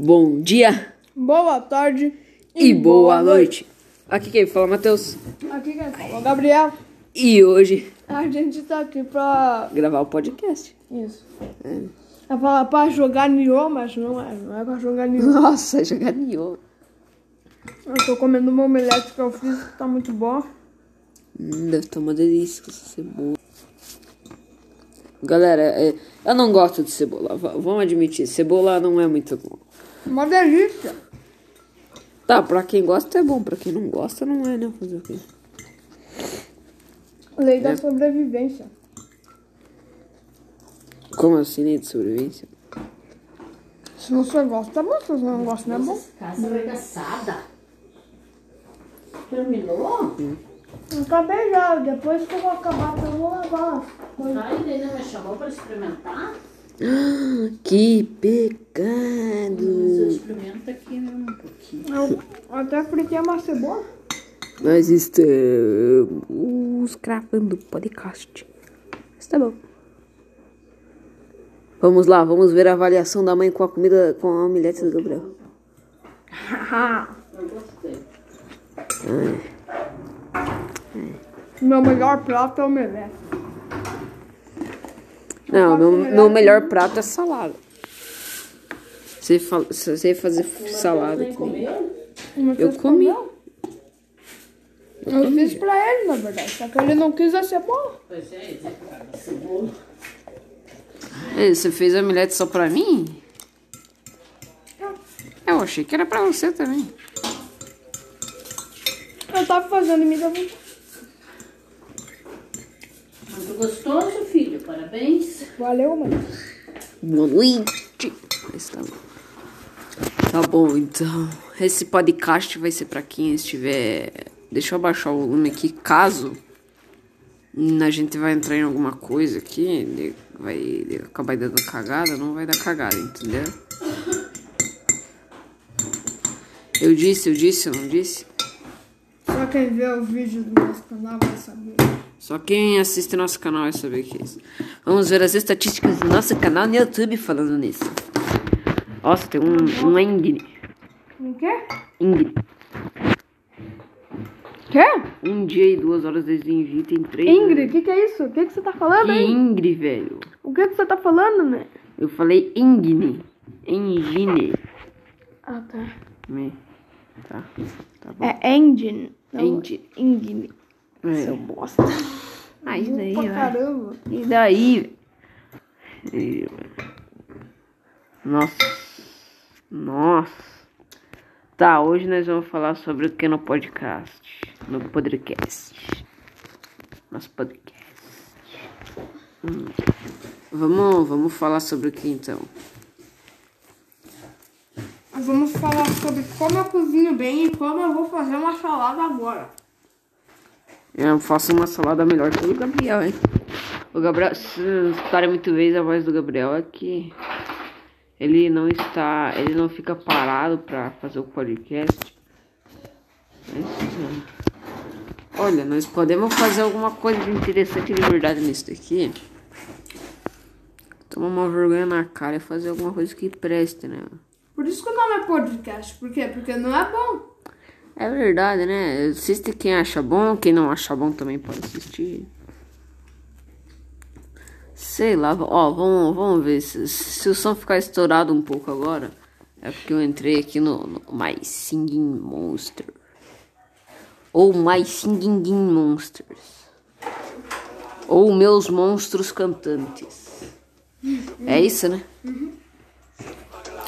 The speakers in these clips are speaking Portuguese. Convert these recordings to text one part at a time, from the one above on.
Bom dia Boa tarde e boa noite. Aqui quem fala, Matheus. Aqui quem fala é Gabriel. E hoje A gente tá aqui pra. gravar o podcast. Isso. É pra, pra jogar Nioh, mas não é. Não é pra jogar Nioh. Nossa, jogar Nioh. Eu tô comendo uma omelete que eu fiz que tá muito boa. Hum, deve estar uma delícia com essa cebola. Galera, é, eu não gosto de cebola. Vamos admitir, cebola não é muito bom. Uma delícia. Tá, pra quem gosta é bom, pra quem não gosta não é, né? Fazer o quê? Lei da É. sobrevivência. Como assim, né? De sobrevivência? Se você gosta, tá bom. Se você não gosta, não é bom. Casa arregaçada. Terminou? Acabei já. Depois que eu vou acabar, eu vou lavar. Ai, ele não me chamou para experimentar? Que Mas pecado! eu experimento aqui né, um pouquinho. Eu até fritei uma cebola. Nós estamos gravando podcast. Mas tá bom. Vamos lá, vamos ver a avaliação da mãe com a comida, com a omelete do Gabriel. Eu gostei. Meu melhor prato é omelete. Não, meu, meu melhor prato é salada. Você fala, você fazer salada. Mas Eu comi. comeu? Eu fiz pra ele, na verdade. Só que ele não quis a cebola. É, a. Ei, Você fez a omelete só pra mim? Eu achei que era pra você também. Eu tava fazendo e me deu vontade. Muito gostoso, filho. Parabéns. Valeu, mãe. Boa noite. Tá bom. Tá bom, então. Esse podcast vai ser pra quem estiver. Deixa eu abaixar o volume aqui, caso a gente vai entrar em alguma coisa aqui, vai acabar dando cagada, não vai dar cagada, entendeu? Eu disse, eu disse, eu não disse? Só quem vê o vídeo do nosso canal vai saber. Só quem assiste nosso canal vai saber o que é isso. Vamos ver as estatísticas do nosso canal no YouTube falando nisso. Nossa, tem um, um Ingrid. O quê? Ingrid. Quê? Um dia e duas horas desde envio tem três. Ingrid, o que, que é isso? O que, que você tá falando, hein? Ingrid, velho. O que, que você tá falando, né? Eu falei Ingrid. Engine. Ah, tá. Me- Tá. Tá bom. É engine. não Engine. Engine. Seu É. bosta. Ah, isso daí, pra caramba. E daí? E? Nossa. Nossa. Tá, hoje nós vamos falar sobre o que no podcast. No podcast. Nosso podcast. Hum. Vamos, vamos falar sobre o que então? Vamos falar sobre como eu cozinho bem e como eu vou fazer uma salada agora. Eu faço uma salada melhor que o Gabriel, hein? O Gabriel, se escutarem muito vez a voz do Gabriel é que ele não está, ele não fica parado pra fazer o podcast. Mas, ah, olha, nós podemos fazer alguma coisa de interessante de verdade nisso daqui. Tomar uma vergonha na cara e fazer alguma coisa que preste, né? Por isso que o nome é podcast. Por quê? Porque não é bom. É verdade, né? Assiste quem acha bom, quem não acha bom também pode assistir. Sei lá, ó, vamos, vamos ver se, se o som ficar estourado um pouco agora. É porque eu entrei aqui no, no My Singing Monster. Ou My Singing Monsters. Ou Meus Monstros Cantantes. É isso, né?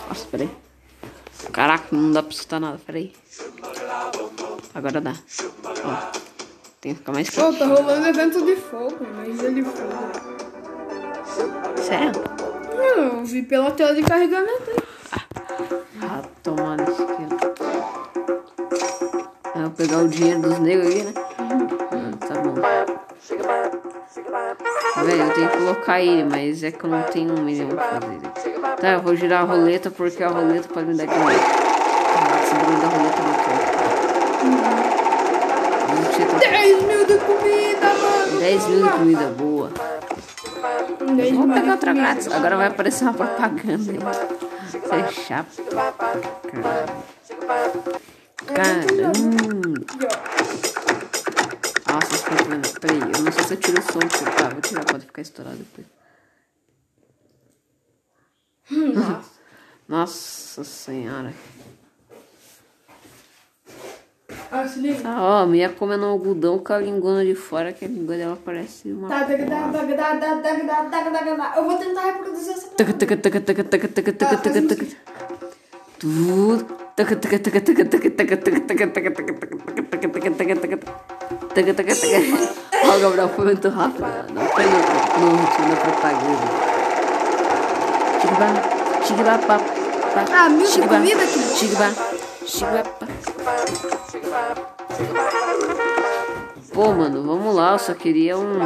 Nossa, peraí. Caraca, não dá pra escutar nada, peraí. Agora dá. Ó, tem que ficar mais Pô, quente. tá rolando evento de fogo, mas ele fogo. Sério? Eu vi pela tela de carregamento. Ah, tomando isso aqui. ó. Eu vou pegar o dinheiro dos negros aqui, né? Ah, tá bom. Velho, eu tenho que colocar ele, mas é que eu não tenho um milhão pra fazer. Tá, eu vou girar a roleta porque a roleta pode me dar dinheiro. Ah, Esse barulho da roleta 10 mil de comida boa. 10 Vamos pegar outra grátis. Agora vai aparecer uma propaganda. Você é chato. Caramba. Nossa, esse microfone. Peraí, eu não sei se eu tiro o som. Ah, vou tirar, pode ficar estourado depois. Nossa senhora. Ah, se liga. Ah, ó, a minha comendo um algodão com a lingona de fora, que a língua dela parece uma. Tá, tac, tac. Eu vou tentar reproduzir essa Taca, taca, taca, taca, taca, taca, taca, taca, taca. Tudo. Taca, taca, taca, taca, taca, taca, taca, taca, taca, taca, taca, taca, taca, taca, taca, taca. Taca, taca. Ó, Gabriel foi muito rápido. Não foi no, ritmo da propaganda. Chigba, chigba, pá, pá. Ah, mil de comida aqui. Pá. Pô, mano, vamos lá. Eu só queria um.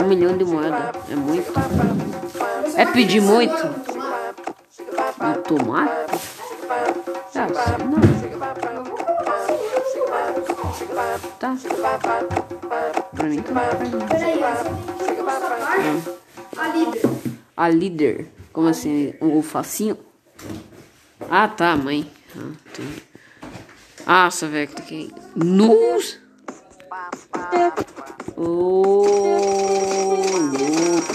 Um milhão de moeda. É muito. É pedir muito? Um tomate? Ah, não. Tá. Pra mim tá. Peraí. A líder. A líder. Como assim? O facinho? Ah, tá, mãe. Ah, entendi. Nossa, velho, cliquei. Nus! Ô, louco,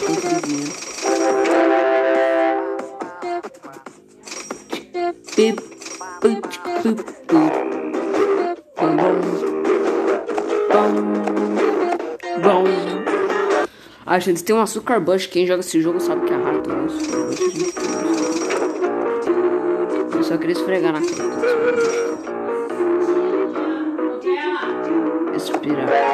pip, pip. Bom. Ah, gente, tem um açúcar bush. Quem joga esse jogo sabe que é raro ter um açúcar bush. Só queria esfregar na cara. Respirar. Vai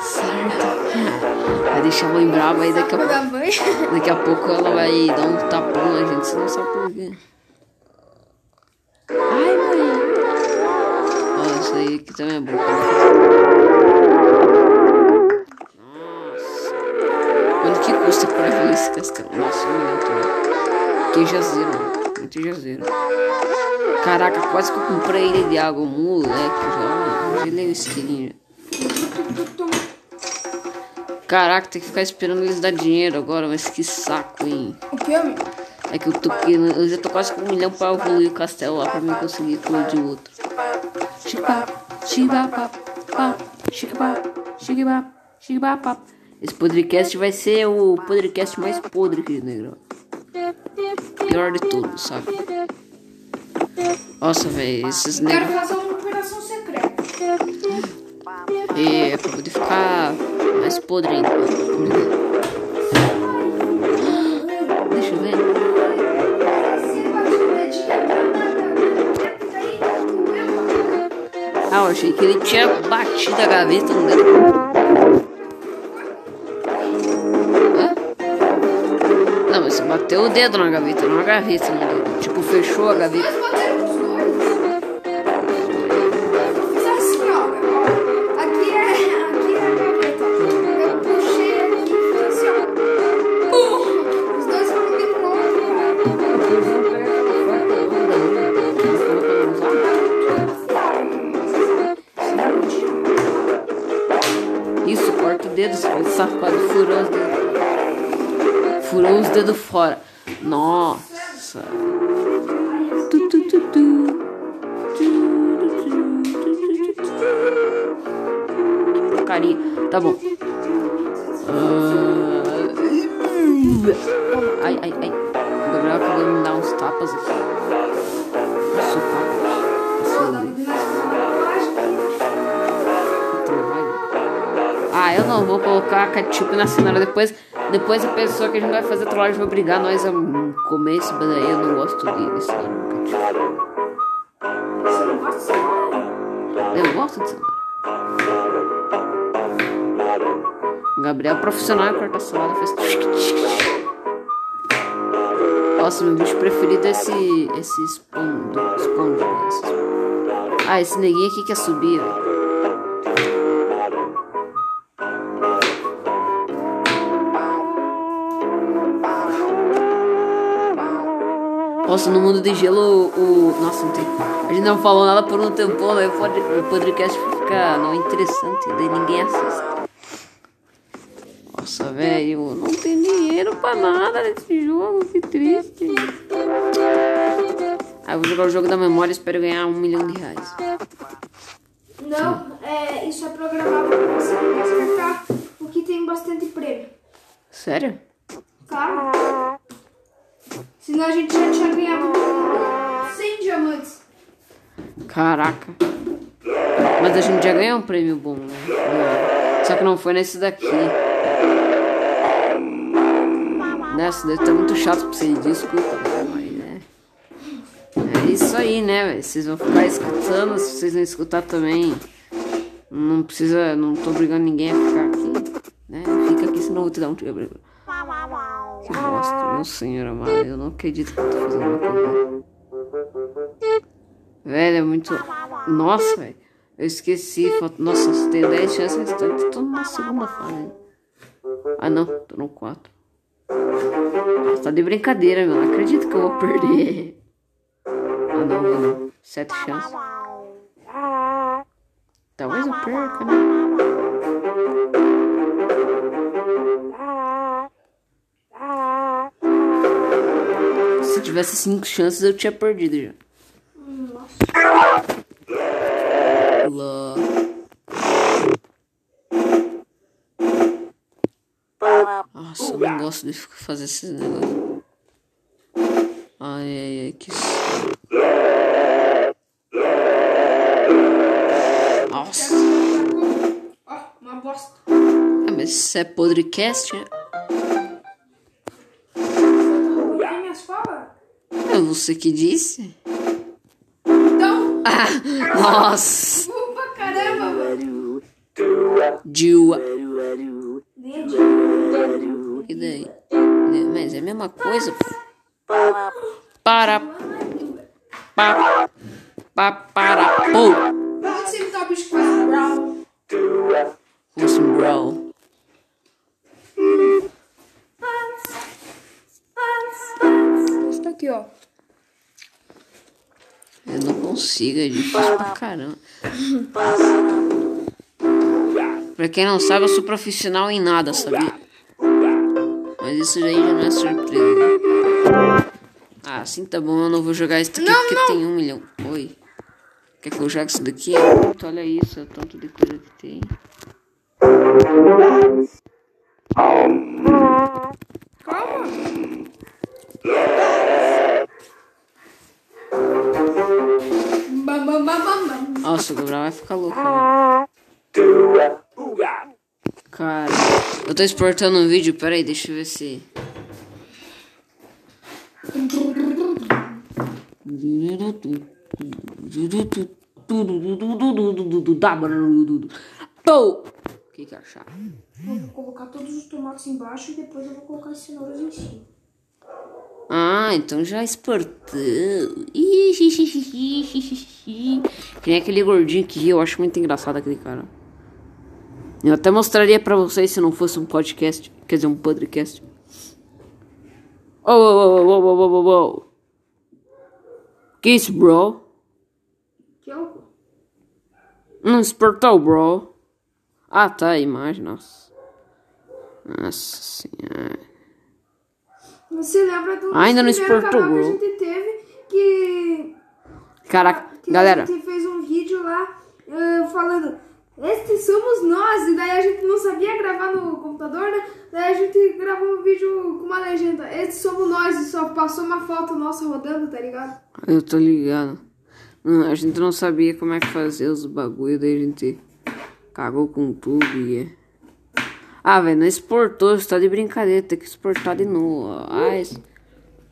Certo. Vai deixar a mãe brava aí daqui a pouco. Daqui a pouco ela vai dar um tapão na gente, você não sabe por quê. Ai, mãe. Ó, isso aí aqui também é bom. Esse castelo? Nossa, um milhão também. Que jazeiro, mano. Muito jazeiro. Caraca, quase que eu comprei ele de água, moleque. Já gelei o esquilinho. Caraca, tem que ficar esperando eles dar dinheiro agora, mas que saco, hein? O que, meu? É que eu tô querendo, eu já tô quase com um milhão pra evoluir o castelo lá pra mim conseguir colorir outro. Chiquibá, chiquibá, pá, pá, chiquibá, chiquibá, chiquibá, pá. Esse podcast vai ser o podcast mais podre que negro. Pior de tudo, sabe? Nossa, velho, esses Quero negros. fazer uma operação secreta. É, pra poder ficar mais podre ainda. Deixa eu ver. Ah, eu achei que ele tinha batido a gaveta no dedo. Meteu o dedo na gaveta, na é gaveta. Né, tipo, fechou a gaveta. Isso, corta o dedo, safado, furou os dedos. Furou os dedos fora. Nossa. Tu, tu, tu, tu. Que porcaria. Tá bom. Ah, Ai, ai, ai. O Gabriel acabou de me dar uns tapas aqui. Nossa, Assim, Ah, eu não vou colocar ketchup na cenoura. Depois, depois a pessoa que a gente vai fazer trollagem vai obrigar nós a comer esse. Eu não gosto de cenoura no ketchup. Você não gosta de cenoura? Eu gosto de cenoura. Gabriel profissional em cortar salada fez. Nossa, meu bicho preferido é esse. esse espondo. espondo né? Ah, esse neguinho aqui quer subir, velho. Nossa, no mundo de gelo, o. Nossa, não tem. A gente não falou nada por um tempão, aí o pod- o podcast fica não interessante, daí ninguém assiste. Nossa, velho, não tem dinheiro pra nada nesse jogo, que triste. Ah, eu vou jogar o jogo da memória e espero ganhar um milhão de reais. Não, é, isso é programado pra você acertar o que tem bastante prêmio. Sério? Senão a gente já tinha ganhado 100 diamantes. Caraca. Mas a gente já ganhou um prêmio bom, né? Só que não foi nesse daqui. Nossa, deve estar muito chato pra vocês, desculpa, né? mas é. É isso aí, né? Vocês vão ficar escutando, se vocês não escutar também. Não precisa, não tô obrigando ninguém a ficar aqui, né? Fica aqui, senão eu vou te dar um tiro. Que bosta, meu senhor amado, eu não acredito que eu tô fazendo uma coisa. Velho, é muito. Nossa, velho. Eu esqueci. Falta... Nossa, você tem 10 chances. Eu tô na segunda fase. Ah, não. Tô no 4. Nossa, tá de brincadeira, meu. Não acredito que eu vou perder. Ah, não, não. 7 chances. Talvez eu perca, né? Tivesse 5 chances, eu tinha perdido já. Lá. Nossa, eu não gosto de fazer esses negócios. Ai, ai, ai, que. Nossa, Ó, uma bosta. Ah, mas isso é podcast? né? Você que disse? Então, Ah, nossa. pra caramba, mano. Jua. Quem não sabe, eu sou profissional em nada, sabia? Mas isso daí já não é surpresa. Ah, assim tá bom, eu não vou jogar isso daqui Não, porque não. tem um milhão. Oi. Quer que eu jogue isso daqui? Olha isso, é o tanto de coisa que tem. Eu tô exportando um vídeo, peraí, deixa eu ver se. Pô! O que que acharam? Vou colocar todos os tomates embaixo e depois eu vou colocar as cenouras em cima. Ah, então já exportou. Ih, Que nem aquele gordinho que eu acho muito engraçado aquele cara. Eu até mostraria pra vocês se não fosse um podcast. Quer dizer, um podcast. Oh, oh, oh, oh, oh, oh, oh, oh. Que isso, bro? Que é o... Não exportou, bro. Ah, tá, a imagem, nossa. Nossa senhora. Você lembra do Ainda não exportou, canal que a bro. gente teve que... Caraca, que galera. A gente fez um vídeo lá eh, falando... Estes somos nós! E daí a gente não sabia gravar no computador, né? Daí a gente gravou um vídeo com uma legenda. Estes somos nós! E só passou uma foto nossa rodando, tá ligado? Eu tô ligado. Não, a gente não sabia como é que fazia os bagulho, daí a gente cagou com tudo e. é. Ah, velho, não exportou, você tá de brincadeira, tem que exportar de novo. Ah, es...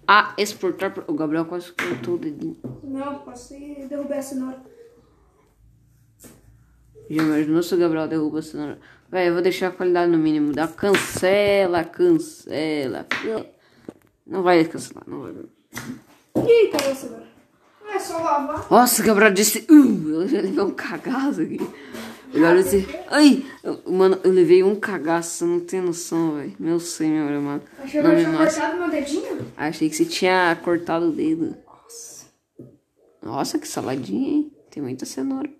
ah exportar. O Gabriel quase cortou o dedinho. Não, passei e derrubei a cenoura. Já imaginou se o Gabriel derruba a cenoura? Velho, eu vou deixar a qualidade no mínimo. Dá cancela, cancela. Não vai cancelar, não vai. Ih, caiu a cenoura. É só lavar. Nossa, o Gabriel disse. Uh, eu já levei um cagaço aqui. O Gabriel disse. Ai, eu- mano, eu levei um cagaço, você não tem noção, velho. Meu senhor, mano. Achei que eu tinha cortado meu dedinho. Achei que você tinha cortado o dedo. Nossa, que saladinha, hein? Tem muita cenoura.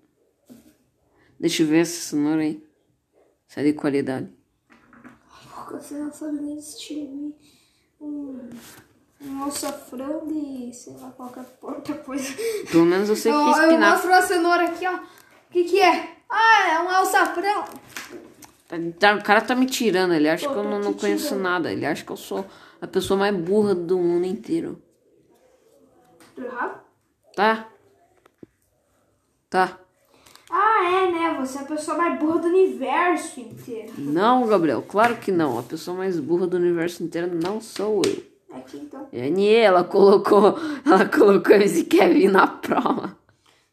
Deixa eu ver essa cenoura aí. Se é de qualidade. Você não sabe nem distinguir um, um alçafrão de, sei lá, qualquer outra coisa. Pelo menos eu sei que é eu, eu mostro a cenoura aqui, ó. O que que é? Ah, é um alçafrão. Tá, o cara tá me tirando, ele acha Pô, que eu não, não conheço tirando. nada. Ele acha que eu sou a pessoa mais burra do mundo inteiro. Tá? Tá. Ah, é, né? Você é a pessoa mais burra do universo inteiro. Não, Gabriel, claro que não. A pessoa mais burra do universo inteiro não sou eu. Aqui então. E a Nie, ela colocou, ela colocou esse Kevin na prova.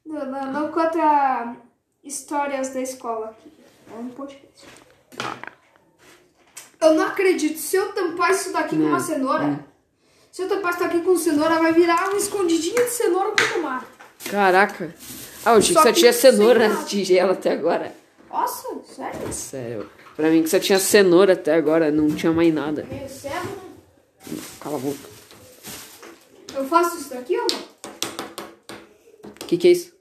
Não, não, não conta histórias da escola aqui. É um podcast. Eu não acredito. Se eu tampar isso daqui com uma cenoura, se eu tampar isso daqui com cenoura, vai virar um escondidinho de cenoura com tomate. Caraca. Ah, eu achei que Só só que tinha sem cenoura de gelo até agora. Nossa, sério? Sério. Pra mim que só tinha cenoura até agora, não tinha mais nada. Meio cego, né? Cala a boca. Eu faço isso daqui ou não? O que, que é isso?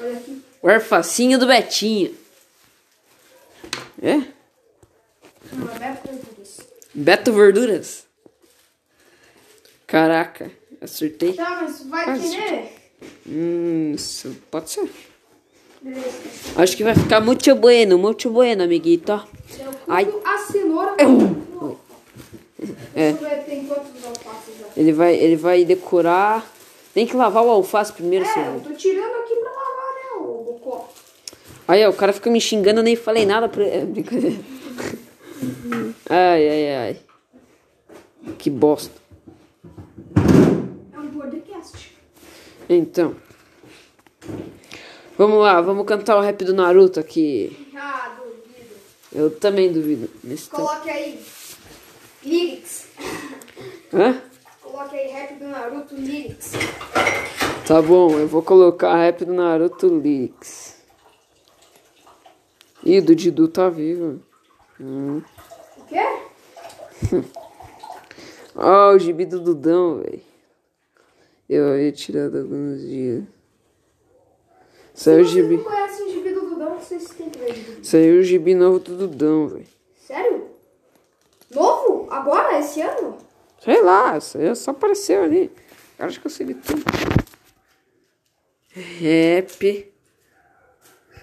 Olha aqui. O erfacinho do Betinho. É? Não, é Beto Verduras. Beto Verduras. Caraca, acertei. Tá, mas vai Quase. querer? Hum, isso pode ser. Acho que vai ficar muito bueno, muito bueno, amiguito. Eu Ai. a cenoura. É. Eu quantos alfaces já. Ele vai, ele vai decorar. Tem que lavar o alface primeiro, É, eu senhor. tô tirando aqui pra lavar, né, o Bocó. Aí, ó, o cara fica me xingando, eu nem falei nada pra ele. É, brincadeira. Ai, ai, ai. Que bosta. É um podcast. Então. Vamos lá, vamos cantar o rap do Naruto aqui. Ah, duvido. Eu também duvido. Nesse. Coloque aí. Lyrics. Hã? Coloque aí rap do Naruto Lyrics. Tá bom, eu vou colocar rap do Naruto Lyrics. Ih, do Didu tá vivo. Hum. O quê? Ó, o gibi do Dudão, velho. Eu havia tirado alguns dias. Saiu o Se gibi. não conhecem o gibi do Dudão, vocês têm que ver o gibi. Saiu o gibi novo do Dudão, velho. Sério? Novo? Agora? Esse ano? Sei lá, só apareceu ali. Acho que eu sei de tudo. Rap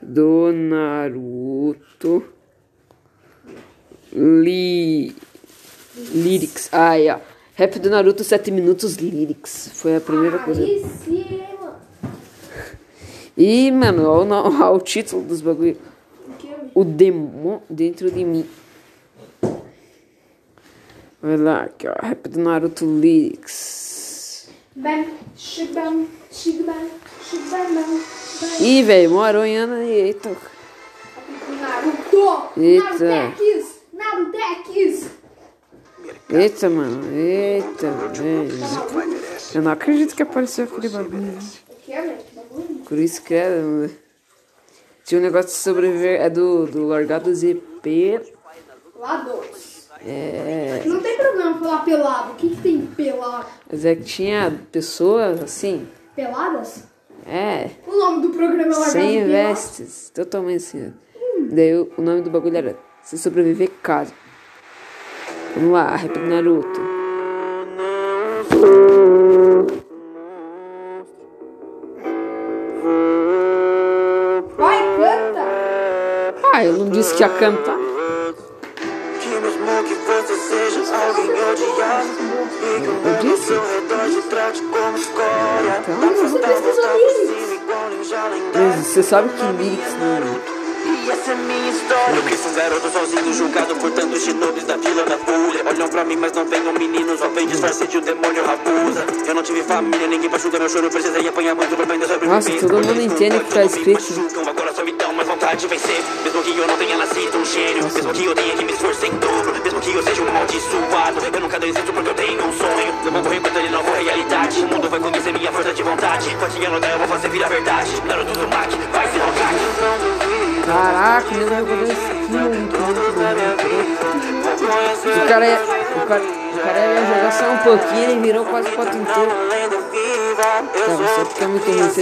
do Naruto. Li... Lyrics. Ah, ó. Rap do Naruto 7 minutos lyrics. Foi a primeira coisa. E, mano, olha o, título dos bagulho. O demônio dentro de mim. Olha lá, aqui, ó. Rap do Naruto lyrics. Ih, velho, uma aranhana aí. Eita. Naruto! Eita. Narutex! Narutex! Eita, mano. Eita, velho. Eu não acredito que apareceu aquele bagulho. O que, velho? Que bagulho? Por isso que era. né? Tinha um negócio de sobreviver. É do, do Largado ZP. Lá dois. É. Não tem problema falar pelado. O que, que tem pelado? Mas é que tinha pessoas assim. Peladas? É. O nome do programa é Largado Sem vestes. Totalmente assim. Daí o o nome do bagulho era Se Sobreviver Caso. Vamos lá, rap do Naruto. Vai, canta! Ah, eu não disse que ia cantar. Eu disse? Então, Você sabe que lyrics não. E essa é minha história. Eu cresci um garoto sozinho, julgado por tantos shinobis da vila da fúria Olham pra mim, mas não veem um menino, só vem disfarce de um demônio raposa. Eu não tive família, ninguém pra julgar meu choro Precisei apanhar muito pra aprender sobre Nossa, todo mundo entende o que tá escrito. Agora só me dão mais vontade de vencer. Mesmo que eu não tenha nascido um gênio Mesmo que eu tenha que me esforçar em dobro Mesmo que eu seja um amaldiçoado Eu nunca desisto porque eu tenho um sonho. Eu vou correr contra ele, nova realidade. O mundo vai conhecer minha força de vontade. Pode anotar, eu vou fazer virar verdade. Naruto do Mac, vai ser Hokage Caraca, meu Deus, eu muito, muito, muito. O cara, ia- o, cara, o cara ia jogar só um pouquinho e virou quase o pote inteiro. Tá, você fica muito ruim, você...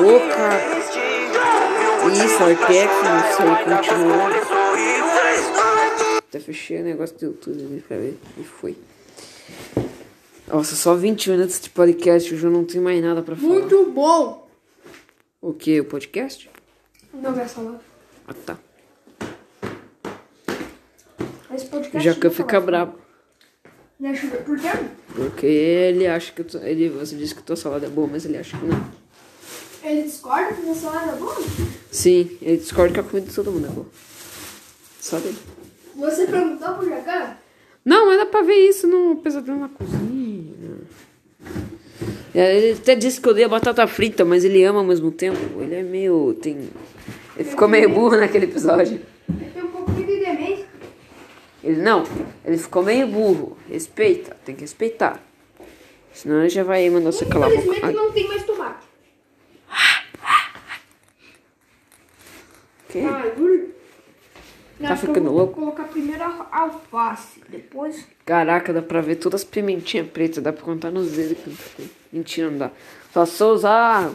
Ô, cara. Isso, Artex, não sei, continua. Até fechei o negócio do YouTube ali pra ver. E foi. Nossa, só 20 minutos de podcast, hoje eu não tenho mais nada pra falar. Muito bom. O que? O podcast? Não vai falar. Ah, tá. Esse podcast. Jacan fica vai bravo. Deixa eu ver. Por quê? Porque ele acha que ele, você disse que tua salada é boa, mas ele acha que não. Ele discorda que minha salada é boa? Sim, ele discorda que a comida de todo mundo é boa. Só dele. Você perguntou pro Jacan? Não, mas dá pra ver isso no Pesadelo na Cozinha. Ele até disse que odeia batata frita, mas ele ama ao mesmo tempo. Ele é meio. Tem... Ele ficou meio burro naquele episódio. Ele tem um pouquinho de demência. Ele não, ele ficou meio burro. Respeita, tem que respeitar. Senão ele já vai mandar você calar a boca. Infelizmente não tem mais tomate. que? Ai, Júlio. Tá Acho ficando eu vou louco? colocar primeiro a alface, depois... Caraca, dá pra ver todas as pimentinhas pretas. Dá pra contar nos dedos. Mentira, não dá. Só se usar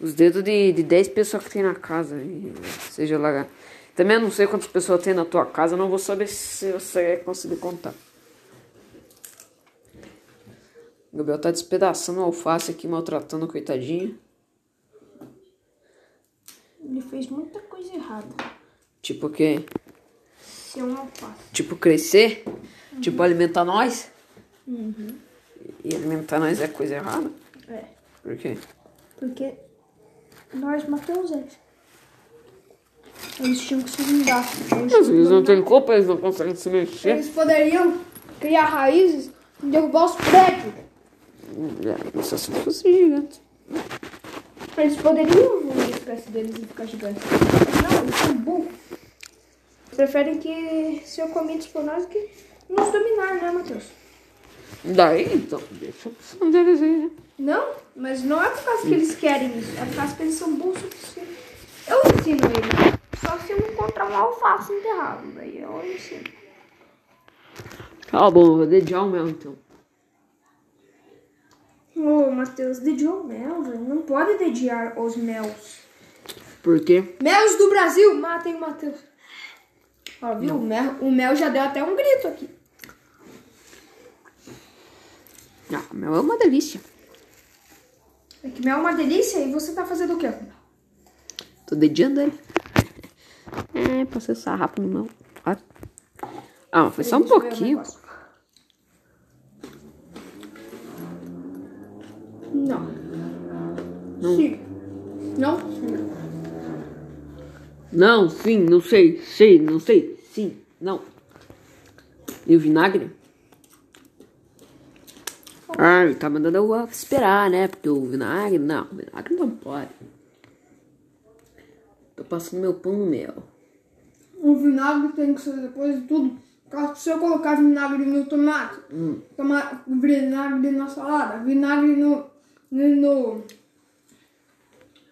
os dedos de, de 10 pessoas que tem na casa. Seja lá. Também eu não sei quantas pessoas tem na tua casa. Não vou saber se você vai conseguir contar. O Gabriel tá despedaçando o alface aqui, maltratando coitadinho. Ele fez muita coisa errada. Tipo o quê? Ser um alface. Tipo crescer? Tipo alimentar nós? E alimentar nós é coisa errada? É, Por quê? porque nós matamos eles. Eles tinham que se vingar. Eles, eles não têm culpa, eles não conseguem se mexer. eles poderiam criar raízes e derrubar os prédios. É, só se fosse gigante. Eles poderiam evoluir a espécie deles e ficar gigantes. Mas não, eles são burros. Preferem que ser comidos por nós do que nos dominar, né, Matheus? Daí, então, deixa a opção deles aí, né? Não, mas não é por causa que eles querem isso, é por causa que eles são burros o suficiente. Eu ensino eles. Só se eu encontrar um alface enterrado, daí eu ensino. Tá bom, vou dediar o mel então. Ô, Matheus, dediou mel, velho. Não pode dediar os mels. Por quê? Mels do Brasil, matem o Matheus. Ó, viu? O mel, o mel já deu até um grito aqui. Ah, mel é uma delícia. É que mel é uma delícia e você tá fazendo o quê? Tô dediando ele. É, passei sarrafo no mel. Ah, Ah, foi só um o pouquinho. negócio. Não. Sim. Não? Não, sim, não sei, sei, não sei, sim, não. E o vinagre? Ah, ele tá mandando eu esperar, né? Porque o vinagre, não, o vinagre não pode. Tô passando meu pão no mel. O vinagre tem que ser depois de tudo. Caso se eu colocar vinagre no tomate, toma, vinagre na salada, vinagre no, no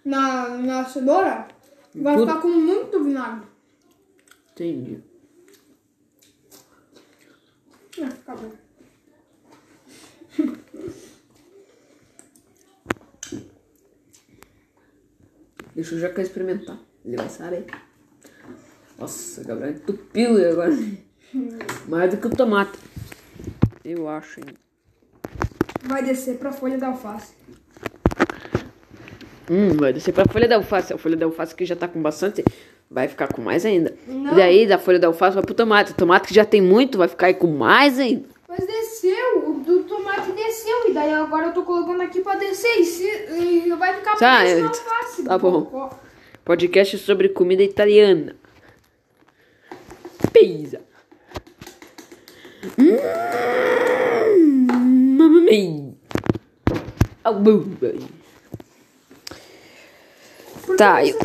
na, na cenoura, vai Tudo. ficar com muito vinagre. Entendi. É, fica bom. Deixa o Jacan experimentar. Ele vai saber. Nossa, Gabriel entupiu ele agora. Mais do que o tomate. Eu acho, hein? Vai descer pra folha da alface. Hum, vai descer pra folha da alface. A folha da alface que já tá com bastante, vai ficar com mais ainda. Não. E daí, da folha da alface vai pro tomate. O tomate que já tem muito, vai ficar aí com mais ainda. Mas desceu, o do tomate desceu, e daí agora eu tô colocando aqui pra descer, e, se, e vai ficar Tá, eu- na alface. tá bom. Podcast sobre comida italiana. Pizza. Hum, mamma mia. Oh, boy. Tá, eu-?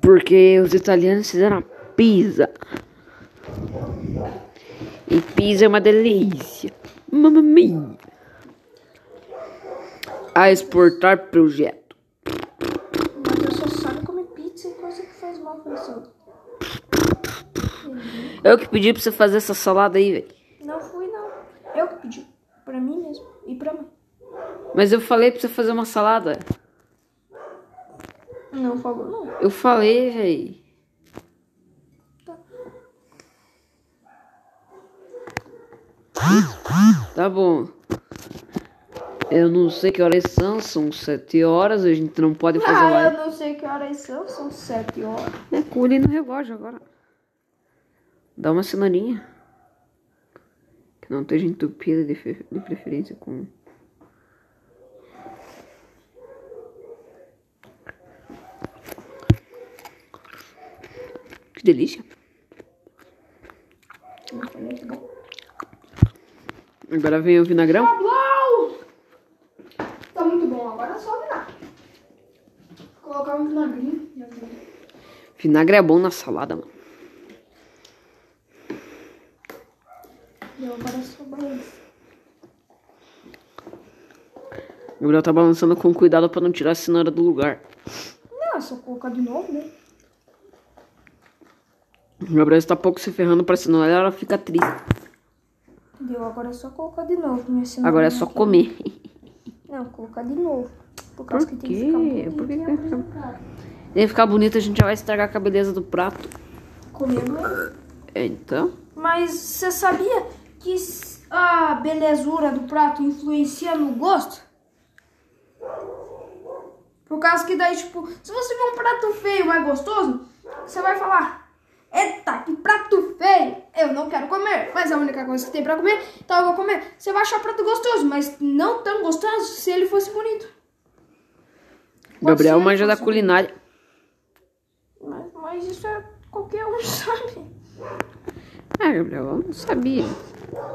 Porque os italianos fizeram a pizza. E pizza é uma delícia. Mamma mia. A exportar projeto. Mas eu só sabe comer pizza e coisa que faz mal pra saúde. Eu que pedi pra você fazer essa salada aí, velho. Não fui, não. Eu que pedi. Pra mim mesmo. E pra mãe. Mas eu falei pra você fazer uma salada. Não falou, não. Eu falei, véi. Tá bom. Eu não sei que horas são, são sete horas, a gente não pode fazer Ah, eu live. não sei que horas são, são sete horas. É, colhe no relógio agora. Dá uma cenourinha. Que não esteja entupida de, de preferência com. Que delícia. Agora vem o vinagrão. Uau! Tá muito bom, agora é só virar. Colocar um vinagrinho. Vinagre é bom na salada, mano. Agora é só balança. O Gabriel tá balançando com cuidado pra não tirar a cenoura do lugar. Não, é só colocar de novo, né? O Gabriel está pouco se ferrando pra cenoura, ela fica triste. Deu, agora é só colocar de novo. Minha cenoura Agora é só quer- comer. Não, colocar de novo. Por causa Por que tem que ficar bonito Por que tem que ficar-. Se ficar bonito, a gente já vai estragar com a beleza do prato. Comer não. Então, Mas você sabia que a belezura do prato influencia no gosto? Por causa que daí, tipo, se você vê um prato feio, mais gostoso, você vai falar: Eita, que prato feio! Eu não quero comer, mas é a única coisa que tem pra comer, então eu vou comer. Você vai achar prato gostoso, mas não tão gostoso se ele fosse bonito. Gabriel manja da culinária. Mas, mas isso é qualquer um, sabe? É, Gabriel, eu não sabia.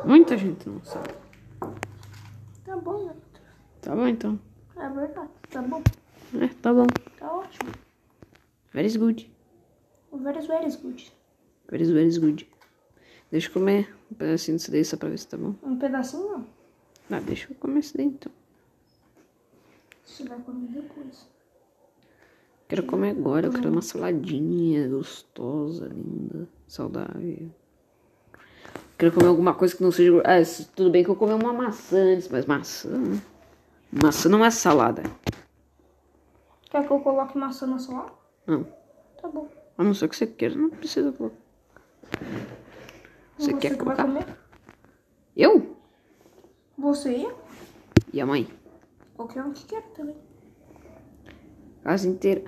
Muita gente não sabe. Tá bom, né? Tá bom, então. É verdade, tá bom, É, tá bom. tá ótimo. Very good. Very, very good. Very, very good. Deixa eu comer um pedacinho disso daí só pra ver se tá bom. Um pedacinho não. Ah, deixa eu comer isso daí então. Você vai comer depois. Quero comer agora, eu quero uma saladinha gostosa, linda, saudável. Quero comer alguma coisa que não seja. Ah, tudo bem que eu comi uma maçã antes, mas maçã. Maçã não é salada. Quer que eu coloque maçã na salada? Não. Tá bom. A não ser que você queira, não precisa colocar. Você Você quer colocar? comer? Eu? Você? E a mãe? Qualquer um que quer também. Casa inteira.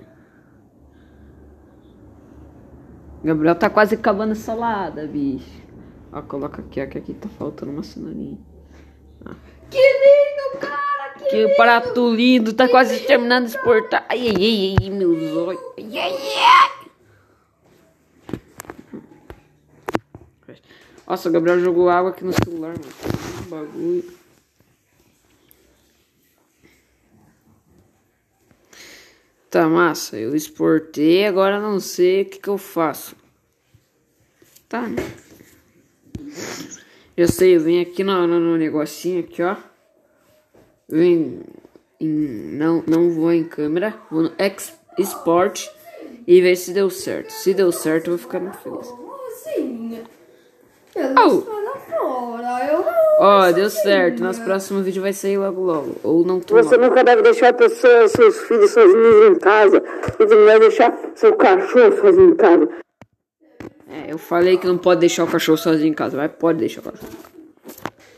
Gabriel tá quase acabando a salada, bicho. Ó, coloca aqui, ó, que aqui tá faltando uma cenourinha. Que lindo, cara! Que... Que prato lindo, tá quase terminando de exportar. Ai, ai, ai, ai, meus olhos. Ai, ai, ai. Nossa, o Gabriel jogou água aqui no celular, mano. Que bagulho. Tá massa, eu exportei, agora não sei o que, que eu faço. Tá, né? Eu sei, eu venho aqui no, no, no negocinho aqui, ó. Vem em, não, não vou em câmera, vou no ex, export e ver se deu certo. Se deu certo, eu vou ficar muito feliz. Sim. Oh. lá fora. Eu Ó, deu certo. Nosso próximo vídeo vai sair logo logo. Ou não tão Você logo. nunca deve deixar pessoas, seus filhos sozinhos em casa. Você não deve deixar seu cachorro sozinho em casa. É, eu falei que não pode deixar o cachorro sozinho em casa, mas pode deixar o cachorro.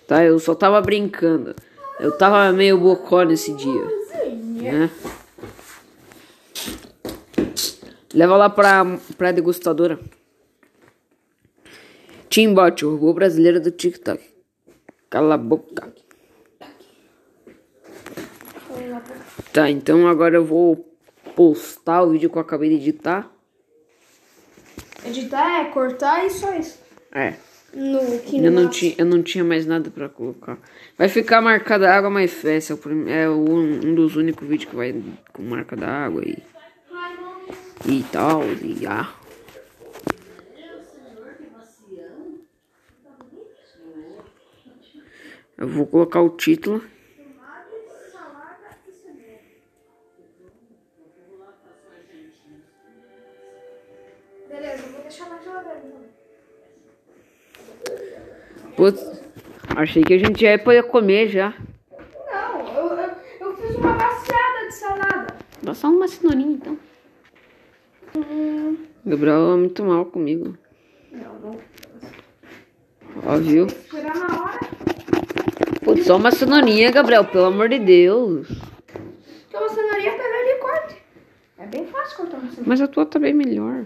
Tá, eu só tava brincando. Eu tava meio bocó nesse dia. Né? Leva lá pra, pra degustadora. Timbot, o robô brasileiro do TikTok. Cala a boca. Tá, então agora eu vou postar o vídeo que eu acabei de editar. Editar é cortar e só isso. É. No que Eu não, tinha, eu não tinha mais nada pra colocar. Vai ficar marcada água, mas festa. É, o prim- é o- um, dos únicos vídeos que vai com marca da água e, e tal. E ah. Eu vou colocar o título. Beleza, eu vou deixar na geladeira. então. Putz, achei que a gente já ia poder comer já. Não, eu, eu, eu fiz uma baciada de salada. Dá só uma cenourinha então. Gabriel é muito mal comigo. Não, não. Ó, viu? Esperar na hora. Putz, só uma cenourinha, Gabriel, pelo amor de Deus. Então uma cenourinha pega e corte. É bem fácil cortar uma cenoura. Mas a tua tá bem melhor.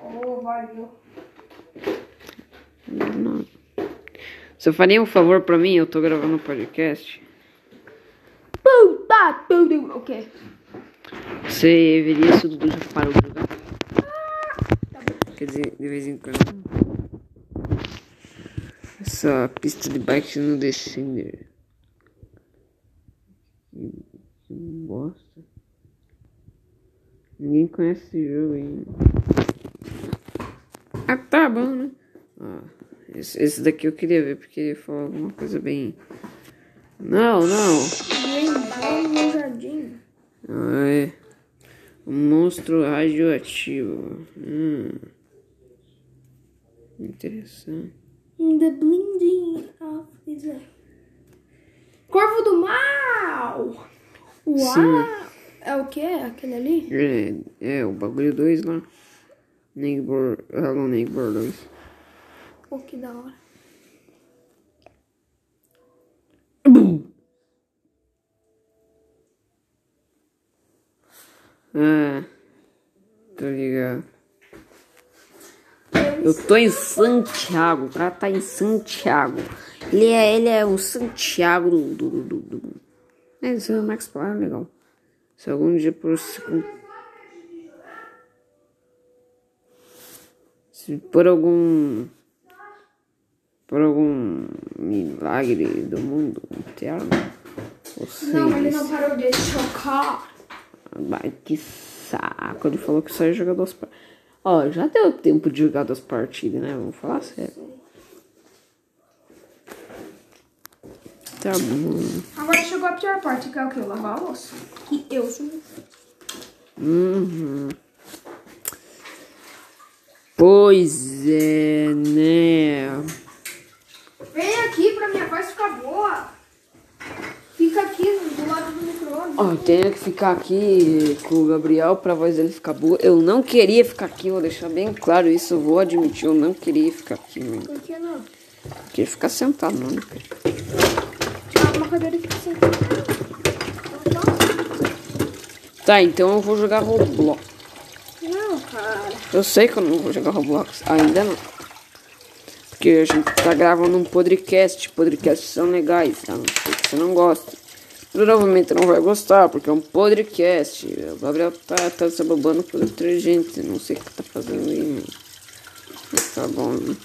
Oh, valeu. Não. Você faria um favor pra mim? Eu tô gravando um podcast. Puta, tudo. O quê? Você veria se o Dudu já parou de jogar? Quer dizer, de vez em quando. Essa pista de bike no Descender. Que, bosta. Ninguém conhece esse jogo ainda. Ah, tá bom, né? Ah, esse, esse daqui eu queria ver porque ele falou alguma coisa bem. Não, não. Ah, é. Um monstro radioativo. Hum. Interessante. In the blinding of his Corvo do mal! Uau! Sim. É o quê? Aquele ali? É, é o bagulho 2 lá. Neighbor. Hello Neighbor 2. Pô, que da hora. Ah. Tô ligado. Eu tô em Santiago. O cara tá em Santiago. Ele é, ele é um Santiago do. do, do, do, do. É, é o Max Power, legal. Se algum dia por. Se, se por algum. Por algum milagre do mundo interno. Vocês. Não, ele não parou de chocar. Vai, que saco. Ele falou que só ia jogar duas partidas. Ó, já deu tempo de jogar duas partidas, né? Vamos falar sério. Tá bom. Agora chegou a pior parte, que é o que? Lavar a louça. Que eu sou. Uhum. Pois é, né? Vem aqui pra minha voz ficar boa. Fica aqui do lado do micro-ondas. Ó, eu tenho que ficar aqui com o Gabriel pra voz dele ficar boa. Eu não queria ficar aqui, vou deixar bem claro isso. Eu vou admitir, eu não queria ficar aqui, mano. Por que não? Eu queria ficar sentado, mano. Tirar uma cadeira aqui assim. Tá, então eu vou jogar Roblox. Não, cara. Eu sei que eu não vou jogar Roblox. Ainda não. Porque a gente tá gravando um podcast. Podcasts são legais, tá? Não sei que você não gosta. Provavelmente não vai gostar, porque é um podcast. O Gabriel tá, tá se babando por outra gente. Não sei o que tá fazendo aí, mano. Tá bom, né?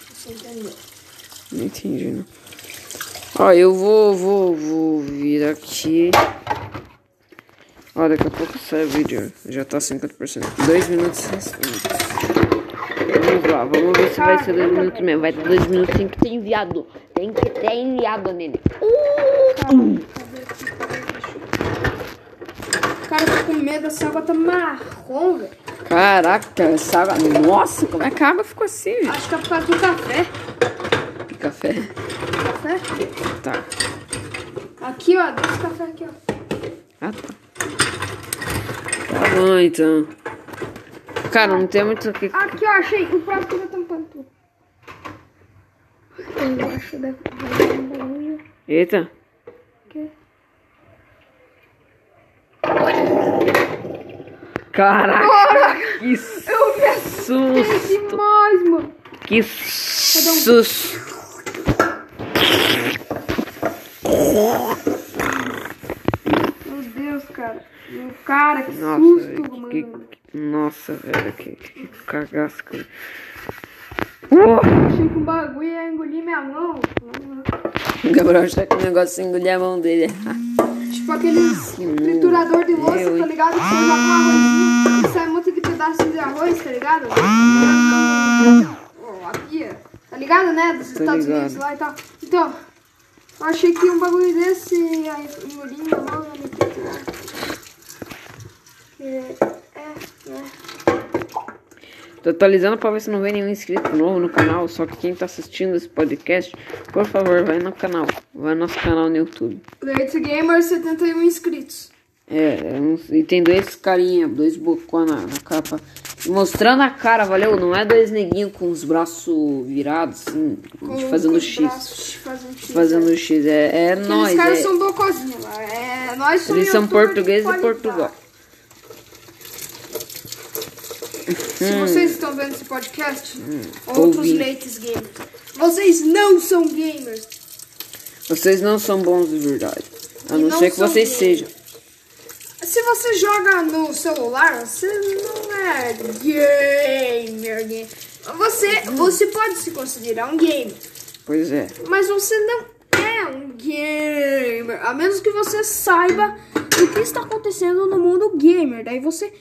Não entendi, não. Ó, eu vou, vou, vou vir aqui. Ó, daqui a pouco sai o vídeo. Já tá 50%. Dois minutos e restantes. Vamos lá, vamos ver se vai ser dois minutos mesmo. Vai ter dois minutos, tem que ter enviado. Tem que ter enviado nele. Cara, eu tô com medo, essa água tá marrom, velho. Caraca, essa água. Nossa, como é que a água ficou assim, gente? Acho que é por causa do café. Que café. Café? Tá. Aqui, ó, desse café aqui, ó. Ah, tá. Tá bom, então. Cara, não tem muito o que. Aqui, ó, achei. O próximo tá tampando tudo. Um bagulho. Eita. Aqui. Caraca, que Eu vi susto. demais, mano. Que susto. Meu Deus, cara. Meu cara, que Nossa, susto, velho, mano. que, que- nossa, velho, que, que cagaço. cara. Achei que um bagulho ia engolir minha mão. O Gabriel achou que o negócio engolir a mão dele. Tipo aqueles triturador de louça, tá ligado? Que você joga um arrozinho e sai um monte de pedaços de arroz, tá ligado? Ó, a pia. Tá ligado, né? Dos Tô Estados ligado. Unidos lá e tal. Então, eu achei que um bagulho desse ia engolir minha mão e me triturar. Que- É, é. Tô atualizando pra ver se não vem nenhum inscrito novo no canal. Só que quem tá assistindo esse podcast, por favor, vai no canal. Vai no nosso canal no YouTube. Leite Gamer, 71 inscritos. É, é um- e tem dois carinha, dois bocó na, na capa. Mostrando a cara, valeu? Não é dois neguinhos com os braços virados, assim, Com- fazendo com os X. braços Fazendo X. Fazendo X. É, é nós, caras é. são bocozinhos lá. É, nós somos Eles são youtuber de e. Portugal. Se vocês estão vendo esse podcast, outros Hum. ouvi. leites gamers. Vocês não são gamers. Vocês não são bons de verdade. A E não não ser que são vocês sejam. Se você joga no celular, você não é gamer. gamer. Você, você pode se considerar um gamer, Pois é. mas você não é um gamer. A menos que você saiba o que está acontecendo no mundo gamer. Daí você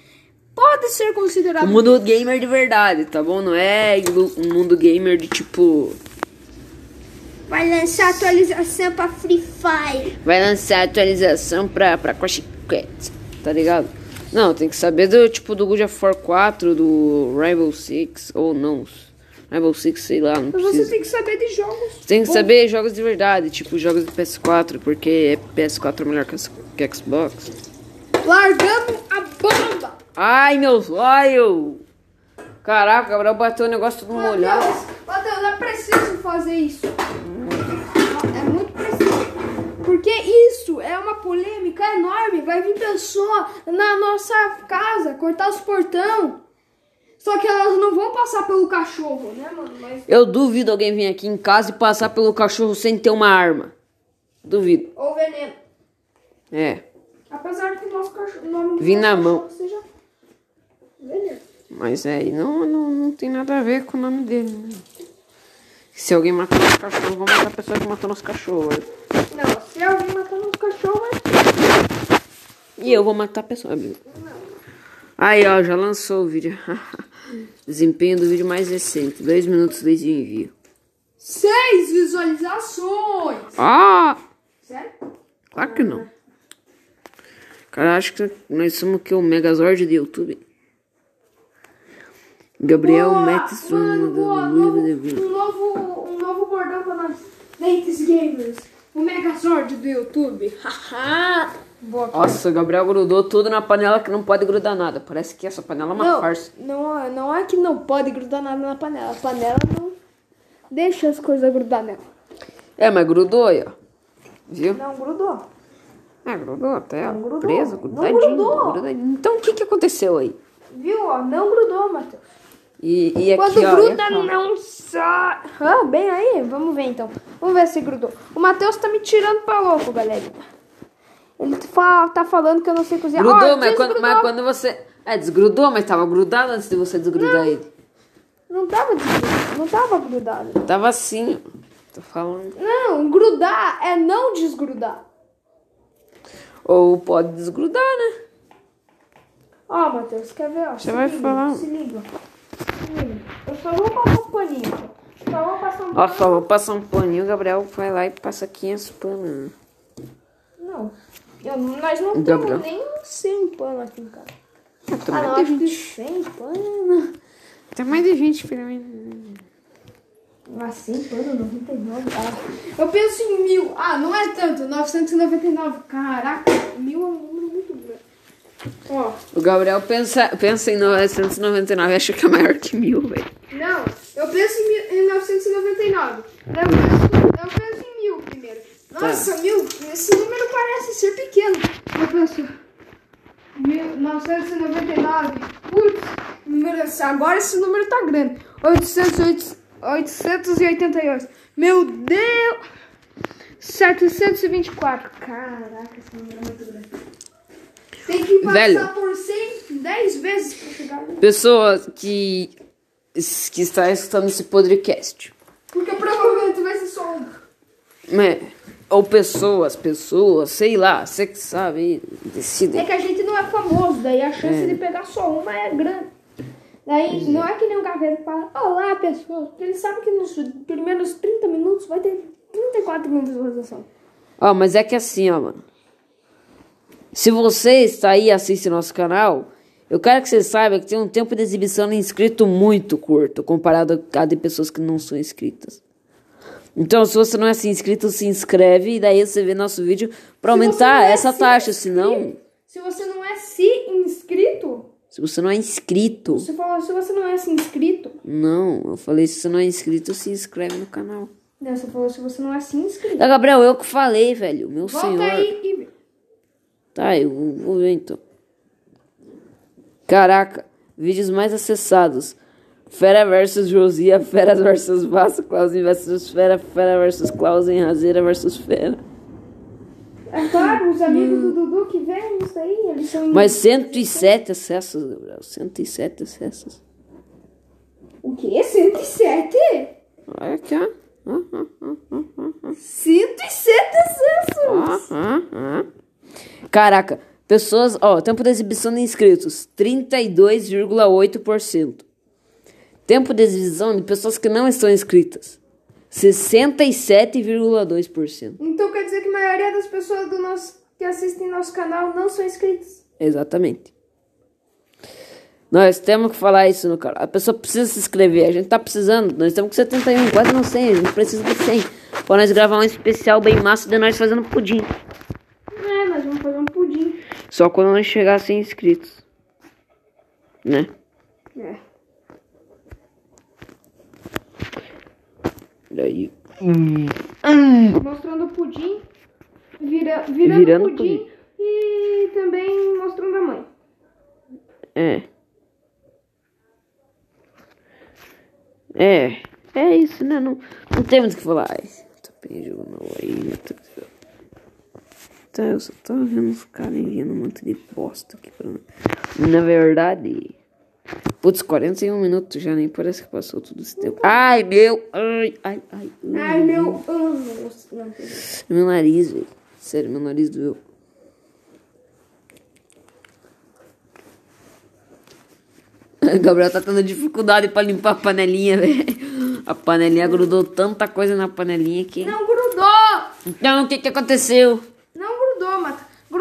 pode ser O considerado mundo gamer de verdade, tá bom? Não é um mundo gamer de tipo. Vai lançar atualização pra Free Fire. Vai lançar atualização pra, pra Crash Cat, tá ligado? Não, tem que saber do tipo do God of War 4, do Rainbow Six, ou não. Rainbow Six, sei lá, não Mas você precisa. tem que saber de jogos. Tem que saber jogos de verdade, tipo jogos de PS4, porque PS4 é melhor que, que Xbox. Largando a bomba. Ai, meus olhos! Caraca, o Gabriel bateu o negócio todo molhado. Matheus, Matheus, é preciso fazer isso. É muito preciso. Porque isso é uma polêmica enorme. Vai vir pessoa na nossa casa cortar os portão. Só que elas não vão passar pelo cachorro, né, mano? Mas, Eu duvido alguém vir aqui em casa e passar pelo cachorro sem ter uma arma. Duvido. ou veneno. É. Apesar que o nosso cachorro, Vim na mão. seja. Mas aí não, não, não tem nada a ver com o nome dele. né? Se alguém matar nosso cachorro, vou matar a pessoa que matou nosso cachorro. Não, se alguém matar nosso cachorro, é... E eu vou matar a pessoa, amigo. Aí, ó, já lançou o vídeo. Desempenho do vídeo mais recente. Dois minutos desde o envio. seis visualizações. Ah! Sério? Claro que não. Cara, acho que nós somos o que? O Megazord do YouTube. Gabriel Boa, Metz mano, boa, novo, Livro de Vida. um, novo, um novo bordão pra nós. Lentes Gamers. O Megazord do YouTube. Haha. boa. Nossa, o Gabriel grudou tudo na panela que não pode grudar nada. Parece que essa panela é uma Não, farsa. não, é- não é que não pode grudar nada na panela. A panela não deixa as coisas grudar nela. É, mas grudou aí, ó. Viu? Não grudou. É, grudou até. Não grudou. Preso, Não grudadinho, grudou. grudadinho. Então o que que aconteceu aí? Viu, ó? Não grudou, Matheus. E, e aqui, Quando ó. gruda, ó. não sai. Ah, bem aí. Vamos ver então. Vamos ver se grudou. O Matheus tá me tirando pra louco, galera. Ele fa- tá falando que eu não sei cozinhar. Grudou, Ó, mas, quando, mas quando você. É, desgrudou, mas tava grudado antes de você desgrudar ele. Não tava desgrudado. Não tava grudado. Tava assim. Tô falando. Não, grudar é não desgrudar. Ou pode desgrudar, né? Ó, Matheus, quer ver? Ó, Você vai liga, falar. Se liga. Eu só vou passar um paninho. Só vou passar um Ó, paninho. só vou passar um paninho, o Gabriel vai lá e passa 500 panos. Não. Eu, nós não Gabriel. temos nem 100 pano aqui em casa. Ah, tem Ah, mais de acho que 20. 100 pano. Tem mais de 20, pelo menos. Ah, 100 pano, 99. Ah, eu penso em mil. Ah, não é tanto. 999. Caraca, mil é um número. Ó, O Gabriel pensa, pensa em 999 acha que é maior que mil, velho. não. Eu penso em, mil, em 999. Daí Eu penso, eu penso em mil primeiro. Nossa, mil. Esse número parece ser pequeno. Eu penso. 1999. Putz, número, agora esse número tá grande. 808, 888. Meu Deus! 724. Caraca, esse número é muito grande. Tem que passar Velho. por 100, 10 vezes pra chegar ali. Pessoa que, que está escutando esse podcast. Porque provavelmente vai ser só um. né? Ou pessoas, pessoas, sei lá, você que sabe, decide. É que a gente não é famoso, daí a chance de pegar só uma é grande. Daí não é que nem um gaveta que fala, olá pessoas, porque ele sabe que nos primeiros 30 minutos vai ter 34 mil visualizações. Ó, mas é que assim, ó, mano. Se você está aí e assiste nosso canal, eu quero que você saiba que tem um tempo de exibição de inscrito muito curto, comparado a de pessoas que não são inscritas. Então, se você não é assim inscrito, se inscreve e daí você vê nosso vídeo pra aumentar é essa se taxa, inscrito- senão... Se você não é se inscrito, Se você não é inscrito. você falou, se você não é se inscrito. Não, eu falei, se você não é inscrito, se inscreve no canal. Não, você falou, se você não é se inscrito. Tá, Gabriel, eu que falei, velho. Meu Volta senhor. aí e. Tá, eu vou ver então. Caraca, vídeos mais acessados. Fera versus Josia, Fera versus Vasco, Clausen versus Fera, Fera versus Clausen, Razeira versus Fera. É claro, os amigos do Dudu que vêm isso aí, eles são. Mas 107 acessos, Gabriel. 107 acessos. O quê? 107? Olha aqui, ó. Ah, ah, ah, ah, ah, 107 acessos! Caraca, pessoas, ó, tempo de exibição de inscritos, 32,8%. Tempo de exibição de pessoas que não estão inscritas, 67,2%. Então quer dizer que a maioria das pessoas do nosso, que assistem nosso canal não são inscritas. Exatamente. Nós temos que falar isso no canal. A pessoa precisa se inscrever. A gente tá precisando. Nós temos que 71, quase não 100. A gente precisa de 100. Pra nós gravar um especial bem massa de nós fazendo pudim. É, nós vamos fazer um pudim. Só quando nós chegar a 100 inscritos. Né? É. Daí. Mostrando o pudim, vira, virando, Virando o pudim, pudim. e também mostrando a mãe. É. É. É isso, né? Não, não temos o que falar. Ai, Tá bem jogando aí. Tá, eu só tô vendo os caras enviando um monte de bosta aqui pra mim. Na verdade. Putz, 41 minutos já nem parece que passou tudo esse tempo. Ai, meu. Ai, ai, ai. Ai, meu Meu nariz, velho. Sério, meu nariz doeu. Gabriel tá tendo dificuldade pra limpar a panelinha, velho. A panelinha grudou tanta coisa na panelinha que. não grudou! Então, o que que aconteceu?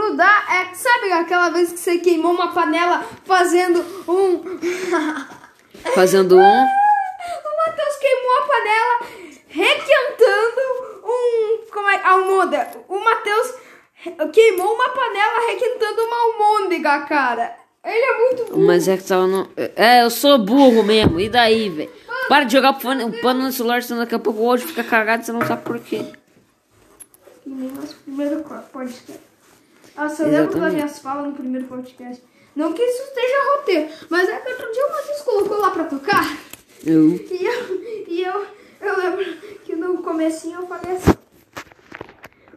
Grudar é. Sabe aquela vez que você queimou uma panela fazendo um. Fazendo um. o Matheus queimou a panela requentando um. Como é? Almôndega. O Matheus queimou uma panela requentando uma almôndega, cara. Ele é muito burro. Mas é que tava no. É, eu sou burro mesmo. E daí, velho? Para de jogar o pano, o pano no celular, senão daqui a pouco o áudio fica cagado e você não sabe por quê. Que nem nosso primeiro podcast. Nossa, eu lembro das Exatamente. minhas falas no primeiro podcast. Não que isso esteja roteiro, mas é que outro dia o Matheus colocou lá pra tocar. Eu. E eu, e eu, eu lembro que no comecinho eu falei assim.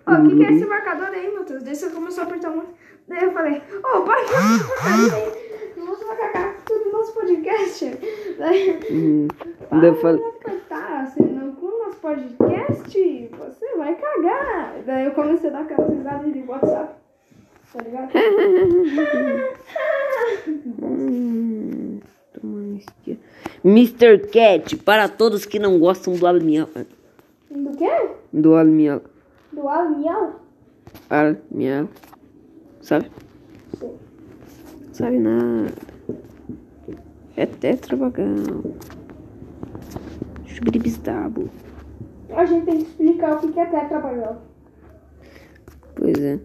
Ó, o que, que é esse marcador aí, Matheus? Daí você começou a apertar muito. Daí eu falei, ô, para com essa porcaria aí. Você vai cagar tudo no nosso podcast. Daí, Hum. para Daí eu falei. de apertar, senão com o nosso podcast você vai cagar. Daí eu comecei a dar aquelas risadas de WhatsApp. Tá ligado? Hum. Mr. Cat, para todos que não gostam do almial. Do quê? Do almial. Do almial? Almial. Sabe? Sim. Sabe nada. É tetravagal. Chubribisdabo. A gente tem que explicar o que é tetrabagal. Pois é.